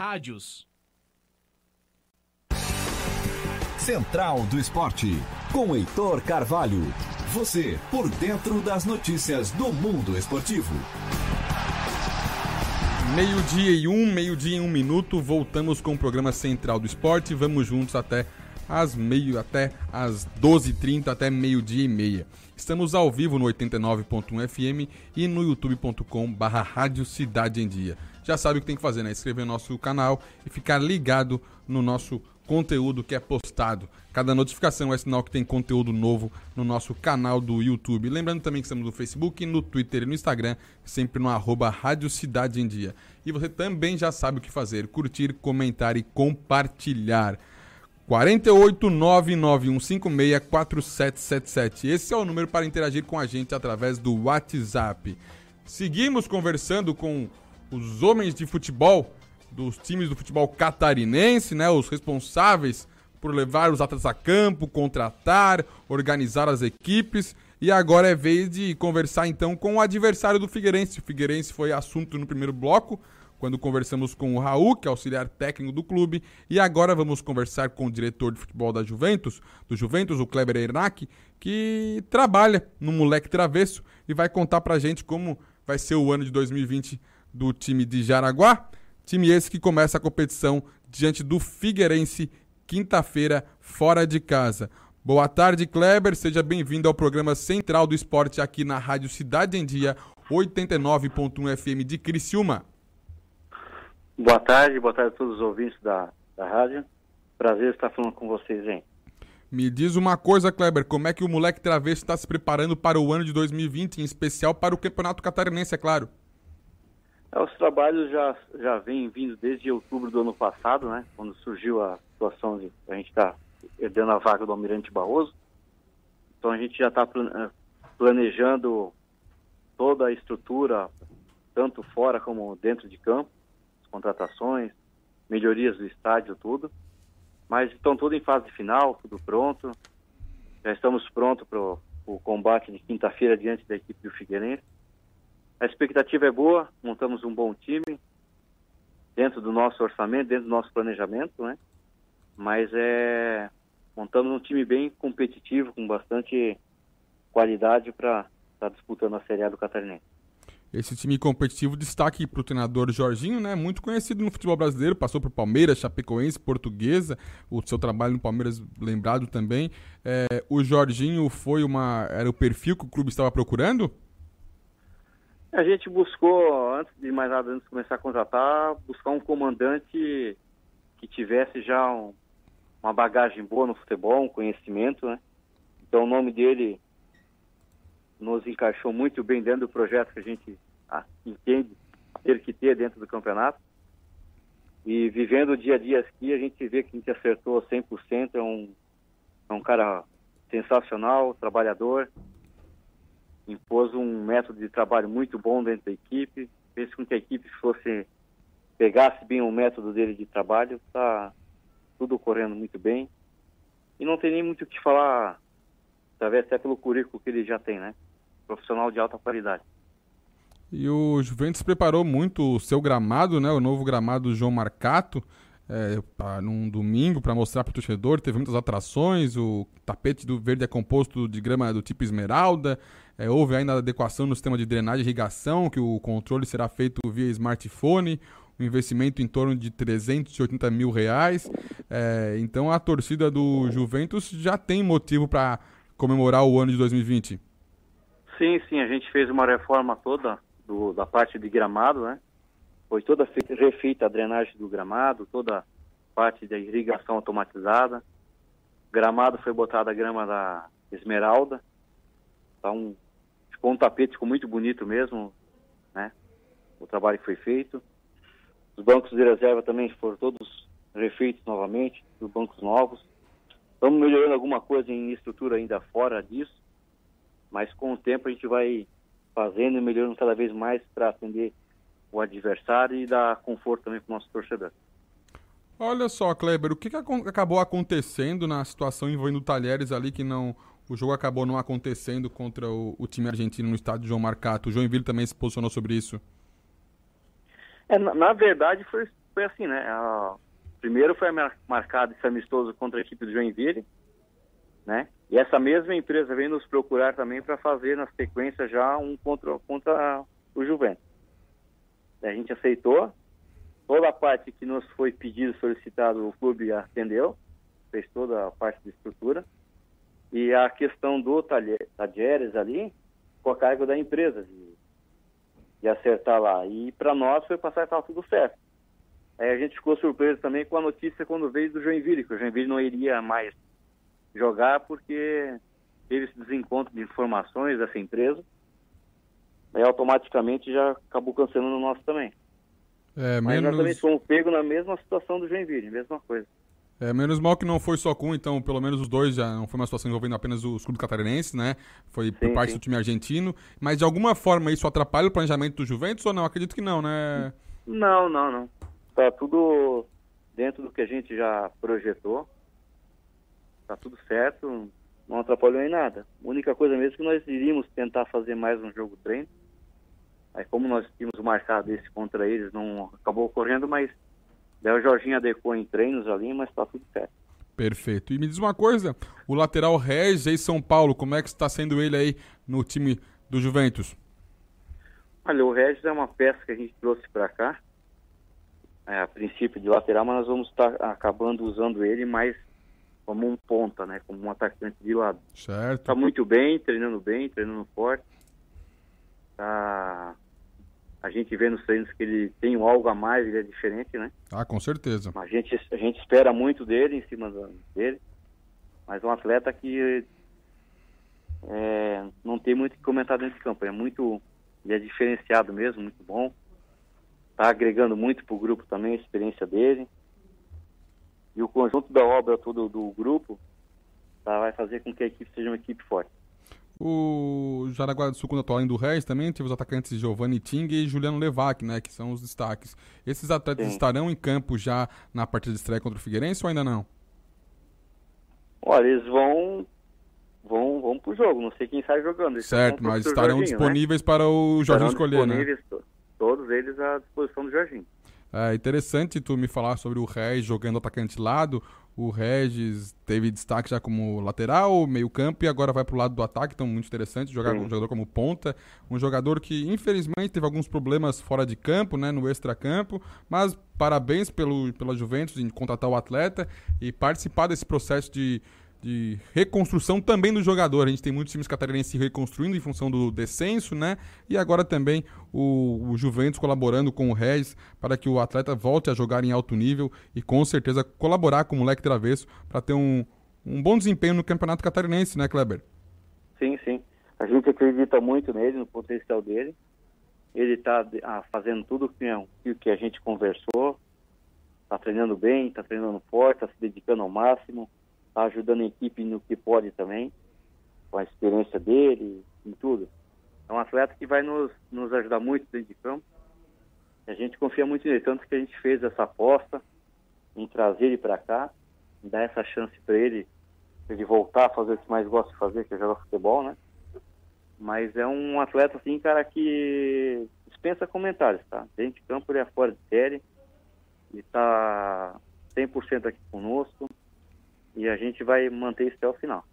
Rádios. Central do Esporte, com Heitor Carvalho. Você por dentro das notícias do mundo esportivo. Meio-dia e um, meio-dia e um minuto, voltamos com o programa Central do Esporte. Vamos juntos até às meio, até às 12h30, até meio-dia e meia. Estamos ao vivo no 89.1 FM e no youtube.com. Já sabe o que tem que fazer, né? Inscrever no nosso canal e ficar ligado no nosso conteúdo que é postado. Cada notificação é sinal que tem conteúdo novo no nosso canal do YouTube. Lembrando também que estamos no Facebook, no Twitter e no Instagram, sempre no arroba Rádio Cidade em Dia. E você também já sabe o que fazer, curtir, comentar e compartilhar. 48991564777. Esse é o número para interagir com a gente através do WhatsApp. Seguimos conversando com os homens de futebol dos times do futebol catarinense, né, os responsáveis por levar os atletas a campo, contratar, organizar as equipes. E agora é vez de conversar então com o adversário do Figueirense. O Figueirense foi assunto no primeiro bloco, quando conversamos com o Raul, que é auxiliar técnico do clube, e agora vamos conversar com o diretor de futebol da Juventus, do Juventus, o Kleber Ernac, que trabalha no Moleque Travesso e vai contar pra gente como vai ser o ano de 2020 do time de Jaraguá. Time esse que começa a competição diante do Figueirense, quinta-feira, fora de casa. Boa tarde, Kleber. Seja bem-vindo ao programa Central do Esporte aqui na Rádio Cidade em Dia, 89.1 FM de Criciúma. Boa tarde, boa tarde a todos os ouvintes da, da rádio. Prazer estar falando com vocês, hein? Me diz uma coisa, Kleber, como é que o moleque travesso está se preparando para o ano de 2020, em especial para o Campeonato Catarinense, é claro? É, os trabalhos já, já vêm vindo desde outubro do ano passado, né? Quando surgiu a situação de a gente estar tá herdando a vaga do Almirante Barroso. Então a gente já está eh, planejando toda a estrutura, tanto fora como dentro de campo, contratações, melhorias do estádio, tudo. Mas estão tudo em fase final, tudo pronto. Já estamos prontos para o combate de quinta-feira diante da equipe do Figueirense. A expectativa é boa, montamos um bom time dentro do nosso orçamento, dentro do nosso planejamento, né? Mas é montamos um time bem competitivo, com bastante qualidade para estar tá disputando a Série A do Catarinense. Esse time competitivo destaque para o treinador Jorginho, né? Muito conhecido no futebol brasileiro, passou por Palmeiras, Chapecoense, Portuguesa, o seu trabalho no Palmeiras lembrado também. É, o Jorginho foi uma. Era o perfil que o clube estava procurando? A gente buscou, antes de mais nada, antes de começar a contratar, buscar um comandante que tivesse já um, uma bagagem boa no futebol, um conhecimento, né? Então o nome dele nos encaixou muito bem dentro do projeto que a gente ah, entende ter que ter dentro do campeonato. E vivendo o dia a dia aqui, a gente vê que a gente acertou 100%, é um, é um cara sensacional, trabalhador, impôs um método de trabalho muito bom dentro da equipe, fez com que a equipe fosse pegasse bem o método dele de trabalho, está tudo correndo muito bem. E não tem nem muito o que falar, talvez até pelo currículo que ele já tem, né? Profissional de alta qualidade. E o Juventus preparou muito o seu gramado, né? O novo gramado João Marcato é, pra, num domingo para mostrar para o torcedor. Teve muitas atrações. O tapete do verde é composto de grama do tipo esmeralda. É, houve ainda adequação no sistema de drenagem e irrigação, que o controle será feito via smartphone. Um investimento em torno de 380 mil reais. É, então a torcida do Juventus já tem motivo para comemorar o ano de 2020. Sim, sim. A gente fez uma reforma toda do, da parte de gramado, né? Foi toda feita, refeita a drenagem do gramado, toda a parte da irrigação automatizada. Gramado foi botada a grama da esmeralda. Então, ficou um tapete ficou muito bonito mesmo, né? O trabalho que foi feito. Os bancos de reserva também foram todos refeitos novamente, os bancos novos. Estamos melhorando alguma coisa em estrutura ainda fora disso, mas com o tempo a gente vai fazendo e melhorando cada vez mais para atender o adversário e dar conforto também para o nosso torcedor. Olha só, Kleber, o que, que acabou acontecendo na situação envolvendo o Talheres ali que não o jogo acabou não acontecendo contra o, o time argentino no estádio João Marcato. O Joinville também se posicionou sobre isso. É, na, na, verdade foi, foi assim, né? A, primeiro foi marcado esse amistoso contra a equipe do Joinville, né? E essa mesma empresa veio nos procurar também para fazer na sequência já um contra, contra o Juventus. A gente aceitou, toda a parte que nos foi pedido, solicitado, o clube atendeu, fez toda a parte de estrutura. E a questão do Talheres ali, com a carga da empresa, de, de acertar lá. E para nós foi passar que estava tudo certo. Aí a gente ficou surpreso também com a notícia quando veio do Joinville, que o Joinville não iria mais jogar porque teve esse desencontro de informações dessa empresa. Aí automaticamente já acabou cancelando o nosso também. É, Mas menos... nós também fomos pegos na mesma situação do Joinville, mesma coisa. É, menos mal que não foi só com, então pelo menos os dois já não foi uma situação envolvendo apenas os clubes catarinenses, né? Foi sim, por parte sim. do time argentino. Mas de alguma forma isso atrapalha o planejamento do Juventus ou não? Acredito que não, né? Não, não, não. Tá tudo dentro do que a gente já projetou. Tá tudo certo, não atrapalhou em nada. A única coisa mesmo é que nós iríamos tentar fazer mais um jogo treino Aí como nós tínhamos marcado esse contra eles, não acabou ocorrendo, mas daí o Jorginho adequou em treinos ali, mas tá tudo certo. Perfeito. E me diz uma coisa, o lateral Regis em São Paulo, como é que está sendo ele aí no time do Juventus? Olha, o Regis é uma peça que a gente trouxe para cá, é, a princípio de lateral, mas nós vamos estar tá acabando usando ele mais como um ponta, né, como um atacante de lado. Certo. Está muito bem, treinando bem, treinando forte. Tá a gente vê nos treinos que ele tem algo a mais, ele é diferente, né? Ah, com certeza. A gente, a gente espera muito dele, em cima dele, mas um atleta que é, não tem muito o que comentar dentro de campo, é muito, ele é diferenciado mesmo, muito bom, está agregando muito para o grupo também, a experiência dele, e o conjunto da obra todo do grupo tá, vai fazer com que a equipe seja uma equipe forte. O Jaraguá do Sul, quando atuou além do Reis, também teve os atacantes Giovanni Ting e Juliano Levac, né? Que são os destaques. Esses atletas Sim. estarão em campo já na partida de estreia contra o Figueirense ou ainda não? Olha, eles vão vão, vão pro jogo, não sei quem sai jogando. Eles certo, mas estarão Jorginho, né? disponíveis né? para o Jorginho escolher, né? Todos eles à disposição do Jorginho. É interessante tu me falar sobre o Regis jogando atacante lado. O Regis teve destaque já como lateral, meio campo e agora vai para o lado do ataque, então muito interessante jogar com um jogador como ponta. Um jogador que infelizmente teve alguns problemas fora de campo, né, no extra-campo, mas parabéns pelo, pela Juventus em contratar o atleta e participar desse processo de, de reconstrução também do jogador. A gente tem muitos times catarinenses se reconstruindo em função do descenso, né? E agora também o, o, Juventus colaborando com o Regis para que o atleta volte a jogar em alto nível e com certeza colaborar com o moleque travesso para ter um, um bom desempenho no campeonato catarinense, né, Kleber? Sim, sim. A gente acredita muito nele, no potencial dele. Ele está ah, fazendo tudo o que a gente conversou, está treinando bem, está treinando forte, está se dedicando ao máximo está ajudando a equipe no que pode também, com a experiência dele, em tudo. É um atleta que vai nos, nos ajudar muito dentro de campo. A gente confia muito nele, tanto que a gente fez essa aposta em trazer ele para cá, dar essa chance para ele, ele voltar a fazer o que mais gosta de fazer, que é jogar futebol, né? Mas é um atleta, assim, cara, que dispensa comentários, tá? Dentro de campo ele é fora de série, e está 100% aqui conosco, e a gente vai manter isso até o final.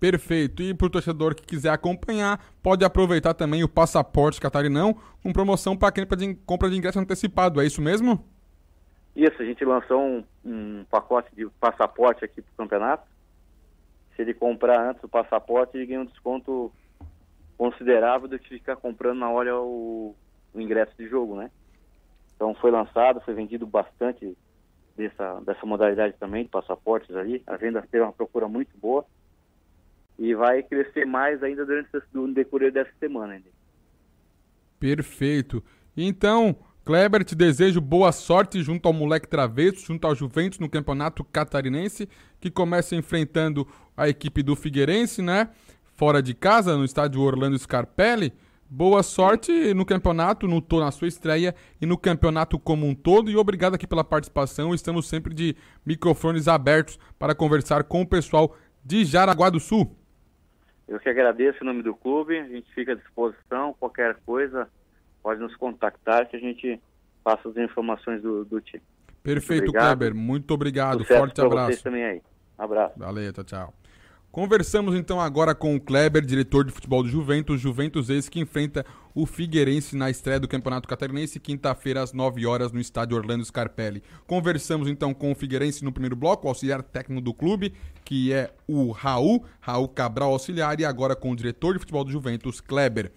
Perfeito. E para o torcedor que quiser acompanhar, pode aproveitar também o passaporte catarinão com promoção para quem de compra de ingresso antecipado. É isso mesmo? Isso, a gente lançou um, um pacote de passaporte aqui para o campeonato. Se ele comprar antes o passaporte, ele ganha um desconto considerável do que ficar comprando na hora o, o ingresso de jogo, né? Então foi lançado, foi vendido bastante dessa, dessa modalidade também, de passaportes ali. A venda teve uma procura muito boa e vai crescer mais ainda durante o decorrer dessa semana. Ainda. Perfeito. Então, Kleber, te desejo boa sorte junto ao moleque travesso, junto ao Juventus no campeonato catarinense, que começa enfrentando a equipe do Figueirense, né? Fora de casa, no estádio Orlando Scarpelli. Boa sorte no campeonato, no na sua estreia e no campeonato como um todo. E obrigado aqui pela participação. Estamos sempre de microfones abertos para conversar com o pessoal de Jaraguá do Sul. Eu que agradeço em nome do clube. A gente fica à disposição. Qualquer coisa, pode nos contactar que a gente passa as informações do, do time. Perfeito, muito Kleber. Muito obrigado. Forte abraço. Vocês também aí. Abraço. Valeu, tchau, tchau. Conversamos então agora com o Kleber, diretor de futebol do Juventus, Juventus esse que enfrenta o Figueirense na estreia do Campeonato Catarinense, quinta-feira às 9 horas no estádio Orlando Scarpelli. Conversamos então com o Figueirense no primeiro bloco, o auxiliar técnico do clube, que é o Raul, Raul Cabral auxiliar, e agora com o diretor de futebol do Juventus, Kleber.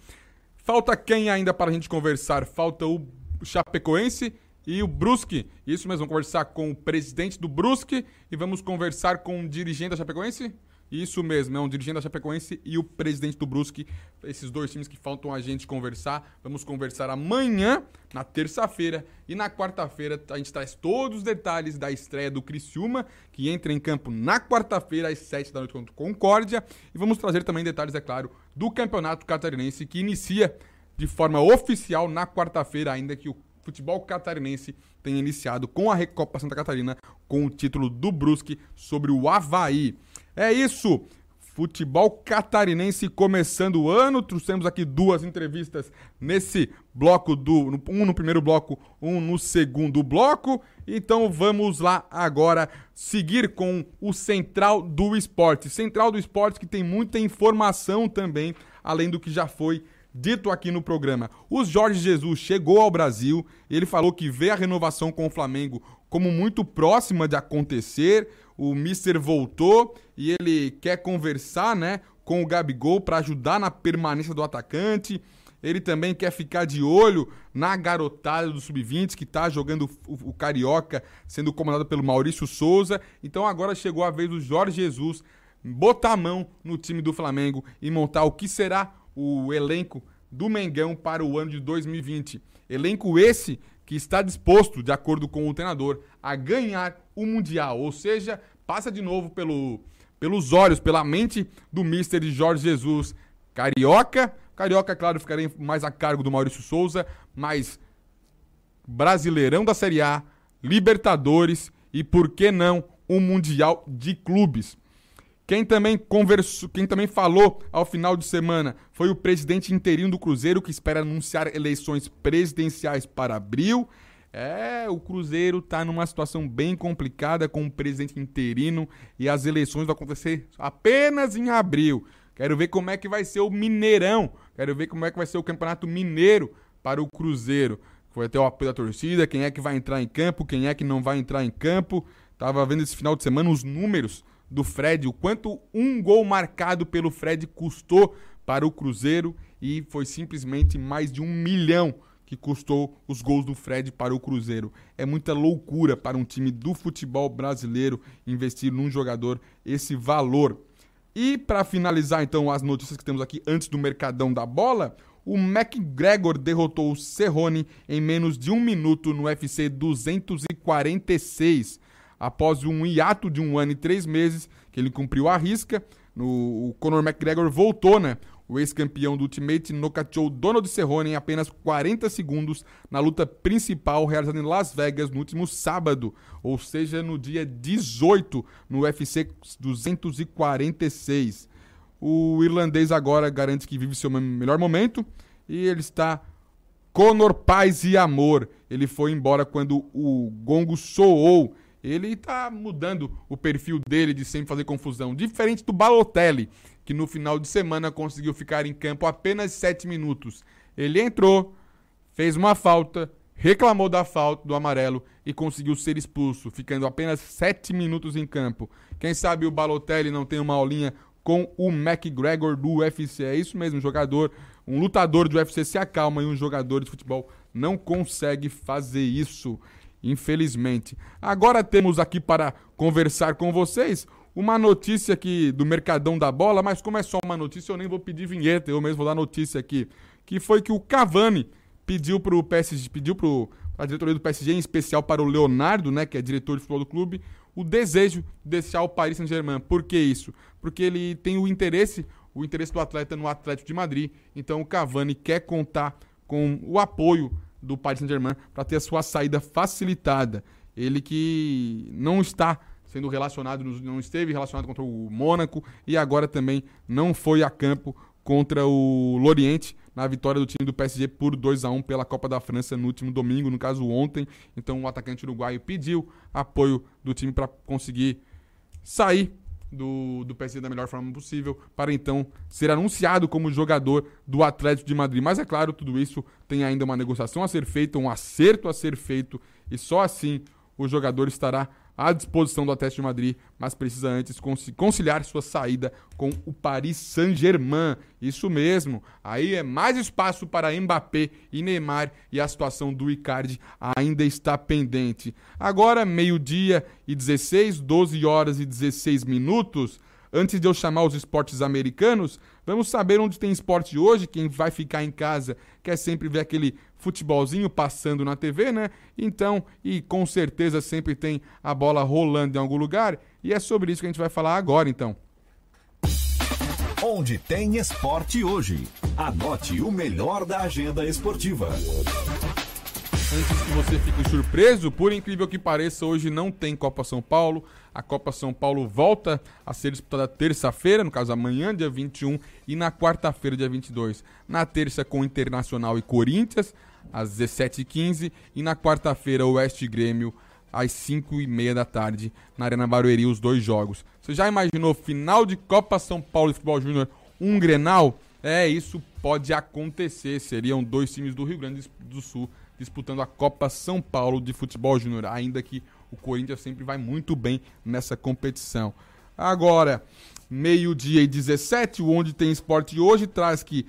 Falta quem ainda para a gente conversar? Falta o Chapecoense e o Brusque. Isso mesmo, vamos conversar com o presidente do Brusque e vamos conversar com o dirigente da Chapecoense? Isso mesmo, é um dirigente da Chapecoense e o presidente do Brusque, esses dois times que faltam a gente conversar. Vamos conversar amanhã, na terça-feira, e na quarta-feira a gente traz todos os detalhes da estreia do Criciúma, que entra em campo na quarta-feira às 7 da noite contra o Concórdia, e vamos trazer também detalhes, é claro, do Campeonato Catarinense que inicia de forma oficial na quarta-feira, ainda que o futebol catarinense tenha iniciado com a Recopa Santa Catarina com o título do Brusque sobre o Havaí. É isso. Futebol catarinense começando o ano. Trouxemos aqui duas entrevistas nesse bloco do. Um no primeiro bloco, um no segundo bloco. Então vamos lá agora seguir com o Central do Esporte. Central do Esporte que tem muita informação também, além do que já foi dito aqui no programa. O Jorge Jesus chegou ao Brasil, ele falou que vê a renovação com o Flamengo como muito próxima de acontecer o Mister voltou e ele quer conversar, né, com o Gabigol para ajudar na permanência do atacante. Ele também quer ficar de olho na garotada do Sub-20 que está jogando o, o, Carioca, sendo comandado pelo Maurício Souza. Então agora chegou a vez do Jorge Jesus botar a mão no time do Flamengo e montar o que será o elenco do Mengão para o ano de 2020. Elenco esse que está disposto, de acordo com o treinador, a ganhar o Mundial. Ou seja, passa de novo pelo, pelos olhos, pela mente do Mister Jorge Jesus. Carioca, Carioca, claro, ficaria mais a cargo do Maurício Souza, mas Brasileirão da Série A, Libertadores e, por que não, um Mundial de Clubes. Quem também conversou, quem também falou ao final de semana foi o presidente interino do Cruzeiro, que espera anunciar eleições presidenciais para abril. É, o Cruzeiro está numa situação bem complicada com o presidente interino e as eleições vão acontecer apenas em abril. Quero ver como é que vai ser o Mineirão. Quero ver como é que vai ser o Campeonato Mineiro para o Cruzeiro. Foi até o apoio da torcida, quem é que vai entrar em campo, quem é que não vai entrar em campo. Tava vendo esse final de semana os números do Fred, o quanto um gol marcado pelo Fred custou para o Cruzeiro e foi simplesmente mais de um milhão que custou os gols do Fred para o Cruzeiro. É muita loucura para um time do futebol brasileiro investir num jogador esse valor. E para finalizar então as notícias que temos aqui antes do Mercadão da Bola, o McGregor derrotou o Cerrone em menos de um minuto no UFC 246 após um hiato de um ano e três meses, que ele cumpriu a risca. No, o Conor McGregor voltou, né? O ex-campeão do Ultimate nocauteou Donald Cerrone em apenas 40 segundos na luta principal realizada em Las Vegas no último sábado, ou seja, no dia 18 no UFC 246. O irlandês agora garante que vive seu melhor momento e ele está Conor Paz e Amor. Ele foi embora quando o gongo soou ele tá mudando o perfil dele de sempre fazer confusão. Diferente do Balotelli, que no final de semana conseguiu ficar em campo apenas 7 minutos. Ele entrou, fez uma falta, reclamou da falta do amarelo e conseguiu ser expulso, ficando apenas 7 minutos em campo. Quem sabe o Balotelli não tem uma aulinha com o McGregor do UFC. É isso mesmo, jogador, um lutador do UFC se acalma e um jogador de futebol não consegue fazer isso infelizmente. Agora temos aqui para conversar com vocês uma notícia aqui do Mercadão da Bola, mas como é só uma notícia, eu nem vou pedir vinheta, eu mesmo vou dar notícia aqui, que foi que o Cavani pediu pro PSG, pediu pro a diretoria do PSG, em especial para o Leonardo, né, que é diretor de futebol do clube, o desejo de deixar o Paris Saint-Germain. Por que isso? Porque ele tem o interesse, o interesse do atleta no Atlético de Madrid. Então o Cavani quer contar com o apoio do Paris Saint-Germain para ter a sua saída facilitada. Ele que não está sendo relacionado, não esteve relacionado contra o Mônaco e agora também não foi a campo contra o Lorient na vitória do time do PSG por 2 a 1 pela Copa da França no último domingo, no caso ontem. Então o atacante uruguaio pediu apoio do time para conseguir sair do, do PSG da melhor forma possível, para então ser anunciado como jogador do Atlético de Madrid. Mas é claro, tudo isso tem ainda uma negociação a ser feita, um acerto a ser feito, e só assim o jogador estará à disposição do Atlético de Madrid, mas precisa antes conciliar sua saída com o Paris Saint-Germain. Isso mesmo. Aí é mais espaço para Mbappé e Neymar e a situação do Icardi ainda está pendente. Agora, meio-dia e 16, 12 horas e 16 minutos. Antes de eu chamar os esportes americanos, vamos saber onde tem esporte hoje. Quem vai ficar em casa quer sempre ver aquele futebolzinho passando na TV, né? Então, e com certeza sempre tem a bola rolando em algum lugar. E é sobre isso que a gente vai falar agora, então. Onde tem esporte hoje? Anote o melhor da agenda esportiva. Antes que você fique surpreso, por incrível que pareça, hoje não tem Copa São Paulo. A Copa São Paulo volta a ser disputada terça-feira, no caso amanhã, dia 21, e na quarta-feira, dia 22. Na terça, com Internacional e Corinthians, às 17h15, e na quarta-feira, Oeste Grêmio, às 5h30 da tarde, na Arena Barueri, os dois jogos. Você já imaginou final de Copa São Paulo de Futebol Júnior, um Grenal? É, isso pode acontecer. Seriam dois times do Rio Grande do Sul disputando a Copa São Paulo de Futebol Júnior, ainda que o Corinthians sempre vai muito bem nessa competição. Agora, meio-dia e 17, o Onde Tem Esporte hoje traz que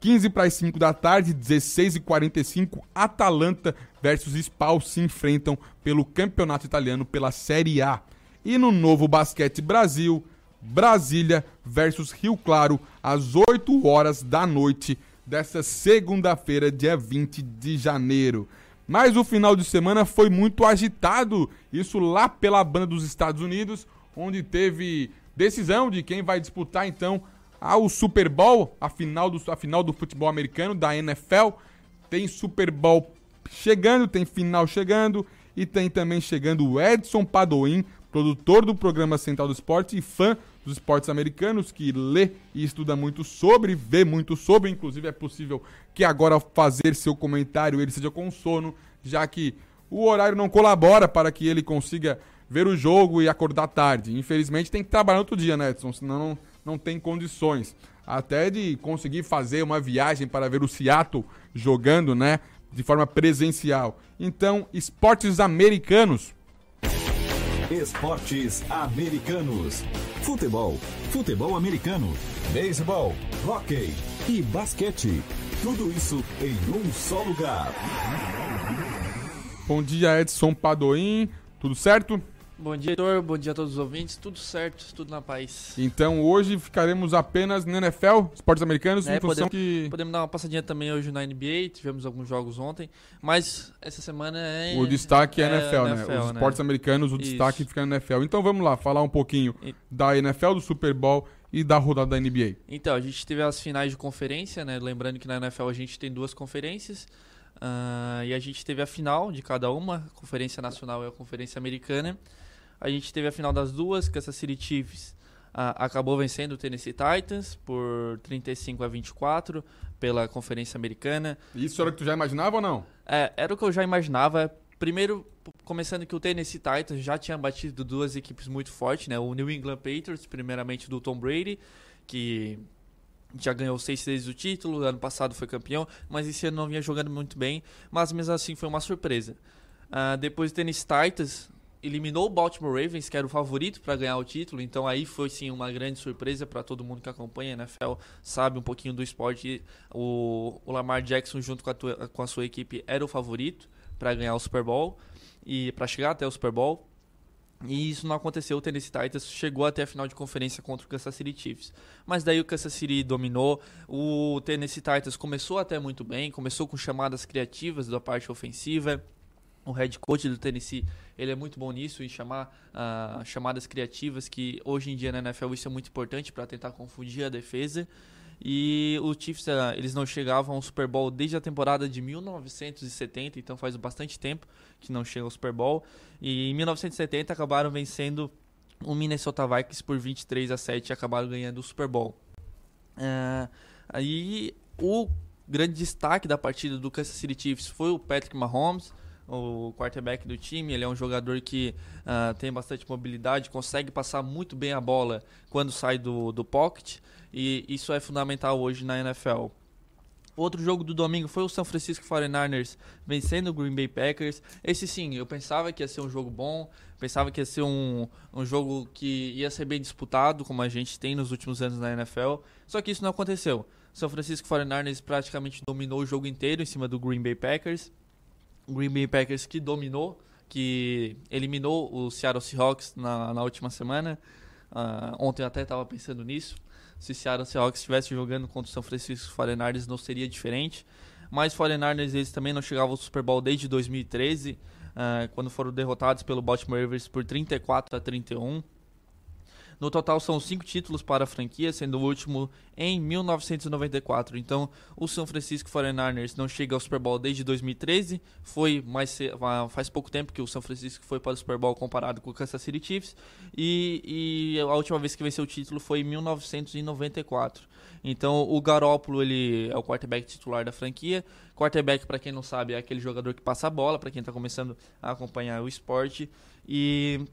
15 para as 5 da tarde, 16 e 45, Atalanta versus Spal se enfrentam pelo Campeonato Italiano pela Série A. E no Novo Basquete Brasil, Brasília versus Rio Claro, às 8 horas da noite, dessa segunda-feira, dia 20 de janeiro. Mas o final de semana foi muito agitado, isso lá pela banda dos Estados Unidos, onde teve decisão de quem vai disputar então ao Super Bowl, a final do, a final do futebol americano, da NFL. Tem Super Bowl chegando, tem final chegando e tem também chegando o Edson Padoim, produtor do programa Central do Esporte e fã dos esportes americanos, que lê e estuda muito sobre, vê muito sobre, inclusive é possível que agora fazer seu comentário ele seja com sono, já que o horário não colabora para que ele consiga ver o jogo e acordar tarde. Infelizmente tem que trabalhar outro dia, né, Edson? Senão não, não tem condições. Até de conseguir fazer uma viagem para ver o Seattle jogando, né? De forma presencial. Então, esportes americanos Esportes americanos. Futebol, futebol americano, beisebol, hockey e basquete. Tudo isso em um só lugar. Bom dia, Edson Padoim. Tudo certo? Bom dia, Heitor. Bom dia a todos os ouvintes. Tudo certo, tudo na paz. Então hoje ficaremos apenas no NFL, esportes americanos, É, em função podemos, que podemos dar uma passadinha também hoje na NBA. Tivemos alguns jogos ontem. Mas essa semana é. o destaque é, é NFL, né? NFL, Os né? esportes americanos, o Isso. destaque fica na NFL. Então vamos lá, falar um pouquinho E- da NFL, do Super Bowl e da rodada da NBA. Então, a gente teve as finais de conferência, né? Lembrando que na NFL a gente tem duas conferências. ah, e a gente teve a final de cada uma, a Conferência Nacional e a Conferência Americana. A gente teve a final das duas, Kansas City Chiefs ah, acabou vencendo o Tennessee Titans por 35 a 24 pela Conferência Americana. Isso era o que tu já imaginava ou não? É, era o que eu já imaginava. Primeiro, começando que o Tennessee Titans já tinha batido duas equipes muito fortes, né? O New England Patriots, primeiramente do Tom Brady, que já ganhou seis vezes o título, ano passado foi campeão, mas esse ano não vinha jogando muito bem, mas mesmo assim foi uma surpresa. Ah, depois o Tennessee Titans eliminou o Baltimore Ravens, que era o favorito para ganhar o título, então aí foi sim uma grande surpresa para todo mundo que acompanha a NFL, sabe um pouquinho do esporte. O, o Lamar Jackson, junto com a, tua- com a sua equipe, era o favorito para ganhar o Super Bowl e para chegar até o Super Bowl. E isso não aconteceu. O Tennessee Titans chegou até a final de conferência contra o Kansas City Chiefs. Mas daí o Kansas City dominou. O Tennessee Titans começou até muito bem. Começou com chamadas criativas da parte ofensiva. O head coach do Tennessee, ele é muito bom nisso, em chamar uh, chamadas criativas, que hoje em dia na NFL isso é muito importante para tentar confundir a defesa. E os Chiefs, uh, eles não chegavam ao Super Bowl desde a temporada de 1970, então faz bastante tempo que não chega ao Super Bowl. E em 1970 acabaram vencendo o Minnesota Vikings por 23 a 7 e acabaram ganhando o Super Bowl. Uh, aí o grande destaque da partida do Kansas City Chiefs foi o Patrick Mahomes o quarterback do time. Ele é um jogador que uh, tem bastante mobilidade, consegue passar muito bem a bola quando sai do, do pocket, e isso é fundamental hoje na NFL. Outro jogo do domingo foi o São Francisco 49ers vencendo o Green Bay Packers. Esse sim, eu pensava que ia ser um jogo bom, pensava que ia ser um, um jogo que ia ser bem disputado, como a gente tem nos últimos anos na NFL. Só que isso não aconteceu. São Francisco 49ers praticamente dominou o jogo inteiro em cima do Green Bay Packers. Green Bay Packers que dominou, que eliminou o Seattle Seahawks na, na última semana. Uh, ontem eu até estava pensando nisso. Se o Seattle Seahawks estivesse jogando contra o São Francisco 49ers não seria diferente. Mas 49ers eles também não chegavam ao Super Bowl desde 2013, uh, ah, quando foram derrotados pelo Baltimore Ravens por 34 a 31. No total são cinco títulos para a franquia, sendo o último em 1994. Então, o São Francisco 49ers não chega ao Super Bowl desde 2013. Foi mais faz pouco tempo que o São Francisco foi para o Super Bowl comparado com o Kansas City Chiefs. E, e a última vez que venceu o título foi em 1994. Então, o Garópolo ele é o quarterback titular da franquia. Quarterback, para quem não sabe, é aquele jogador que passa a bola, para quem está começando a acompanhar o esporte. E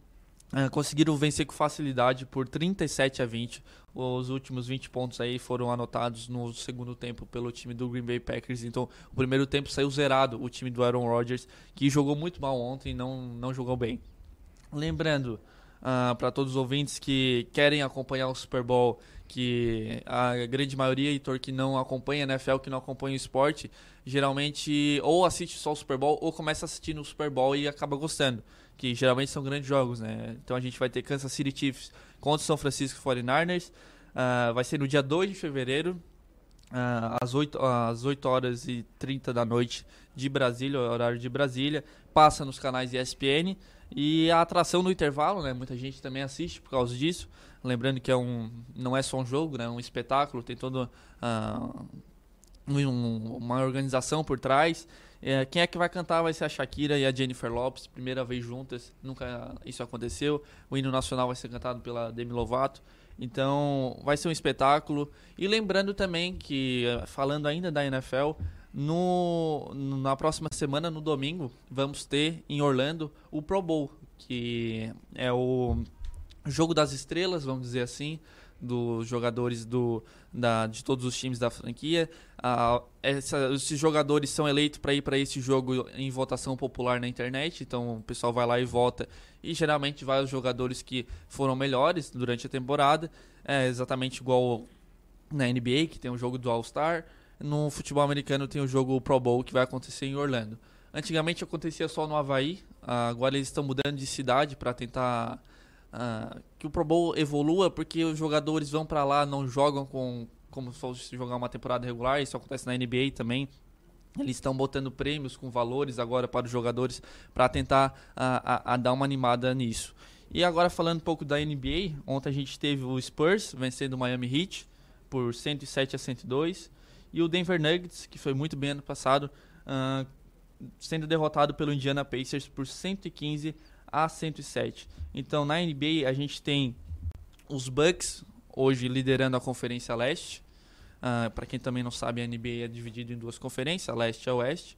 Uh, conseguiram vencer com facilidade por 37 a 20. Os últimos 20 pontos aí foram anotados no segundo tempo pelo time do Green Bay Packers. Então, o primeiro tempo saiu zerado o time do Aaron Rodgers, que jogou muito mal ontem não, não jogou bem. Lembrando uh, para todos os ouvintes que querem acompanhar o Super Bowl, que a grande maioria, Heitor, que não acompanha a NFL, que não acompanha o esporte, geralmente ou assiste só o Super Bowl ou começa assistindo o Super Bowl e acaba gostando que geralmente são grandes jogos, né? Então a gente vai ter Kansas City Chiefs contra o São Francisco 49ers. Uh, ah, vai ser no dia 2 de fevereiro, uh, às, 8, às 8 horas e 30 da noite de Brasília, horário de Brasília. Passa nos canais ESPN. E a atração no intervalo, né? Muita gente também assiste por causa disso. Lembrando que é um, não é só um jogo, né? É um espetáculo, tem toda uh, um, uma organização por trás. É, quem é que vai cantar vai ser a Shakira e a Jennifer Lopes, primeira vez juntas, nunca isso aconteceu. O hino nacional vai ser cantado pela Demi Lovato. Então, vai ser um espetáculo. E lembrando também que, falando ainda da NFL, no, na próxima semana, no domingo, vamos ter em Orlando o Pro Bowl, que é o jogo das estrelas, vamos dizer assim, dos jogadores do, da, de todos os times da franquia. Ah, essa, esses jogadores são eleitos para ir para esse jogo em votação popular na internet, então o pessoal vai lá e vota. E geralmente vai os jogadores que foram melhores durante a temporada. É exatamente igual na NBA, que tem o jogo do All-Star. No futebol americano tem o jogo Pro Bowl, que vai acontecer em Orlando. Antigamente acontecia só no Havaí, agora eles estão mudando de cidade para tentar uh, que o Pro Bowl evolua, porque os jogadores vão para lá, não jogam com como se fosse jogar uma temporada regular, isso acontece na NBA também. Eles estão botando prêmios com valores agora para os jogadores para tentar a, a, a, dar uma animada nisso. E agora falando um pouco da NBA, ontem a gente teve o Spurs vencendo o Miami Heat por 107 a 102 e o Denver Nuggets, que foi muito bem ano passado, uh, sendo derrotado pelo Indiana Pacers por 115 a 107. Então na NBA a gente tem os Bucks hoje liderando a Conferência Leste. Uh, ah, Para quem também não sabe, a NBA é dividida em duas conferências, Leste e Oeste.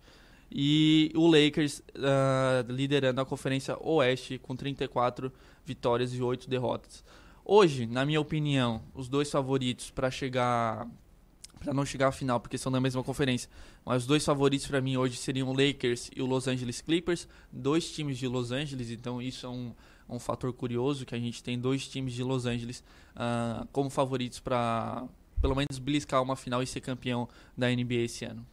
E o Lakers uh, liderando a Conferência Oeste com 34 vitórias e 8 derrotas. Hoje, na minha opinião, os dois favoritos para chegar para não chegar à final, porque são da mesma conferência. Mas os dois favoritos para mim hoje seriam o Lakers e o Los Angeles Clippers, dois times de Los Angeles, então isso é um, um fator curioso que a gente tem dois times de Los Angeles uh, como favoritos para pelo menos beliscar uma final e ser campeão da NBA esse ano.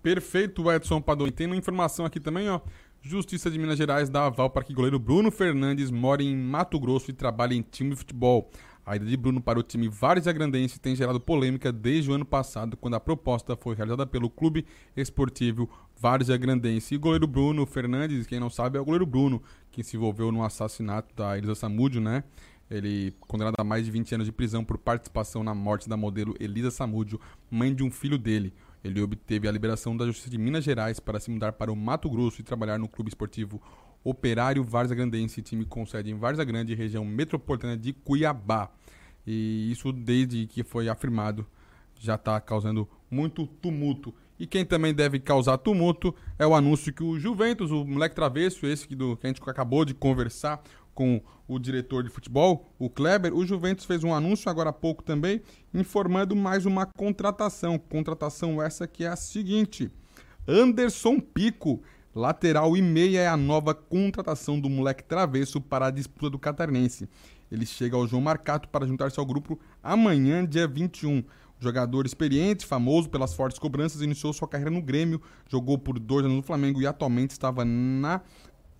Perfeito, Edson Padoni. Tem uma informação aqui também, ó. Justiça de Minas Gerais dá aval para que goleiro Bruno Fernandes more em Mato Grosso e trabalhe em time de futebol. A ida de Bruno para o time Várzea Grandense tem gerado polêmica desde o ano passado, quando a proposta foi realizada pelo Clube Esportivo Várzea Grandense. E goleiro Bruno Fernandes, quem não sabe, é o goleiro Bruno, que se envolveu no assassinato da Elisa Samúdio, né? Ele condenado a mais de 20 anos de prisão por participação na morte da modelo Elisa Samúdio, mãe de um filho dele. Ele obteve a liberação da Justiça de Minas Gerais para se mudar para o Mato Grosso e trabalhar no clube esportivo Operário Várzea Grandense, time com sede em Várzea Grande, região metropolitana de Cuiabá. E isso, desde que foi afirmado, já está causando muito tumulto. E quem também deve causar tumulto é o anúncio que o Juventus, o moleque travesso, esse que, do, que a gente acabou de conversar com o diretor de futebol, o Kleber, o Juventus fez um anúncio agora há pouco também, informando mais uma contratação. Contratação essa que é a seguinte: Anderson Pico, lateral e meia, é a nova contratação do moleque travesso para a disputa do Catarinense. Ele chega ao João Marcato para juntar-se ao grupo amanhã, dia 21. O jogador experiente, famoso pelas fortes cobranças, iniciou sua carreira no Grêmio, jogou por dois anos no Flamengo e atualmente estava na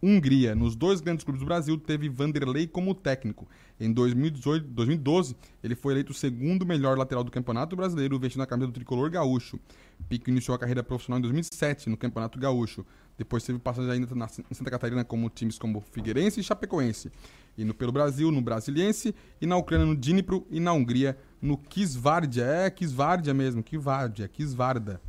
Hungria. Nos dois grandes clubes do Brasil, teve Vanderlei como técnico. Em 2018, 2012, ele foi eleito o segundo melhor lateral do Campeonato Brasileiro, vestindo a camisa do tricolor gaúcho. Pico iniciou a carreira profissional em 2007 no Campeonato Gaúcho. Depois teve passagem ainda na Santa Catarina como times como Figueirense e Chapecoense. E no, pelo Brasil, no Brasiliense, e na Ucrânia no Dnipro e na Hungria no Kisvardia. É Kisvardia mesmo, Kisvardia, Kisvarda.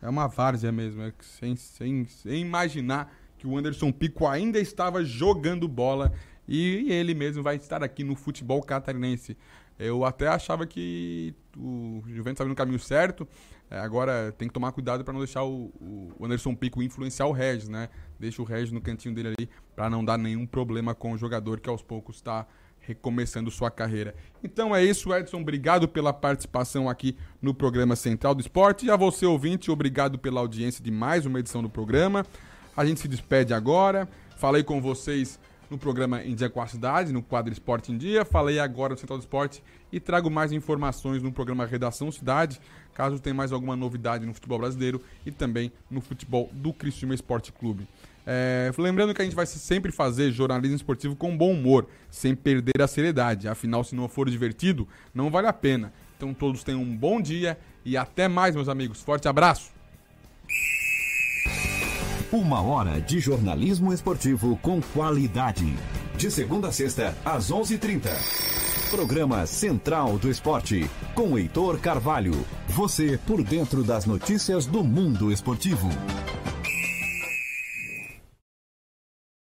É uma várzea mesmo, é sem, sem, sem imaginar que o Anderson Pico ainda estava jogando bola e ele mesmo vai estar aqui no futebol catarinense. Eu até achava que o Juventus estava no caminho certo. É, agora tem que tomar cuidado para não deixar o, o, Anderson Pico influenciar o Regis, né? Deixa o Regis no cantinho dele ali para não dar nenhum problema com o jogador que aos poucos está recomeçando sua carreira. Então é isso, Edson. Obrigado pela participação aqui no programa Central do Esporte. E a você, ouvinte, obrigado pela audiência de mais uma edição do programa. A gente se despede agora. Falei com vocês no programa Em Dia com a Cidade, no quadro Esporte em Dia. Falei agora no Central do Esporte e trago mais informações no programa Redação Cidade, caso tenha mais alguma novidade no futebol brasileiro e também no futebol do Criciúma Esporte Clube. É, lembrando que a gente vai sempre fazer jornalismo esportivo com bom humor, sem perder a seriedade. Afinal, se não for divertido, não vale a pena. Então todos tenham um bom dia e até mais, meus amigos. Forte abraço! Uma hora de jornalismo esportivo com qualidade. De segunda a sexta, às 11:30. h 30 Programa Central do Esporte, com Heitor Carvalho. Você por dentro das notícias do mundo esportivo.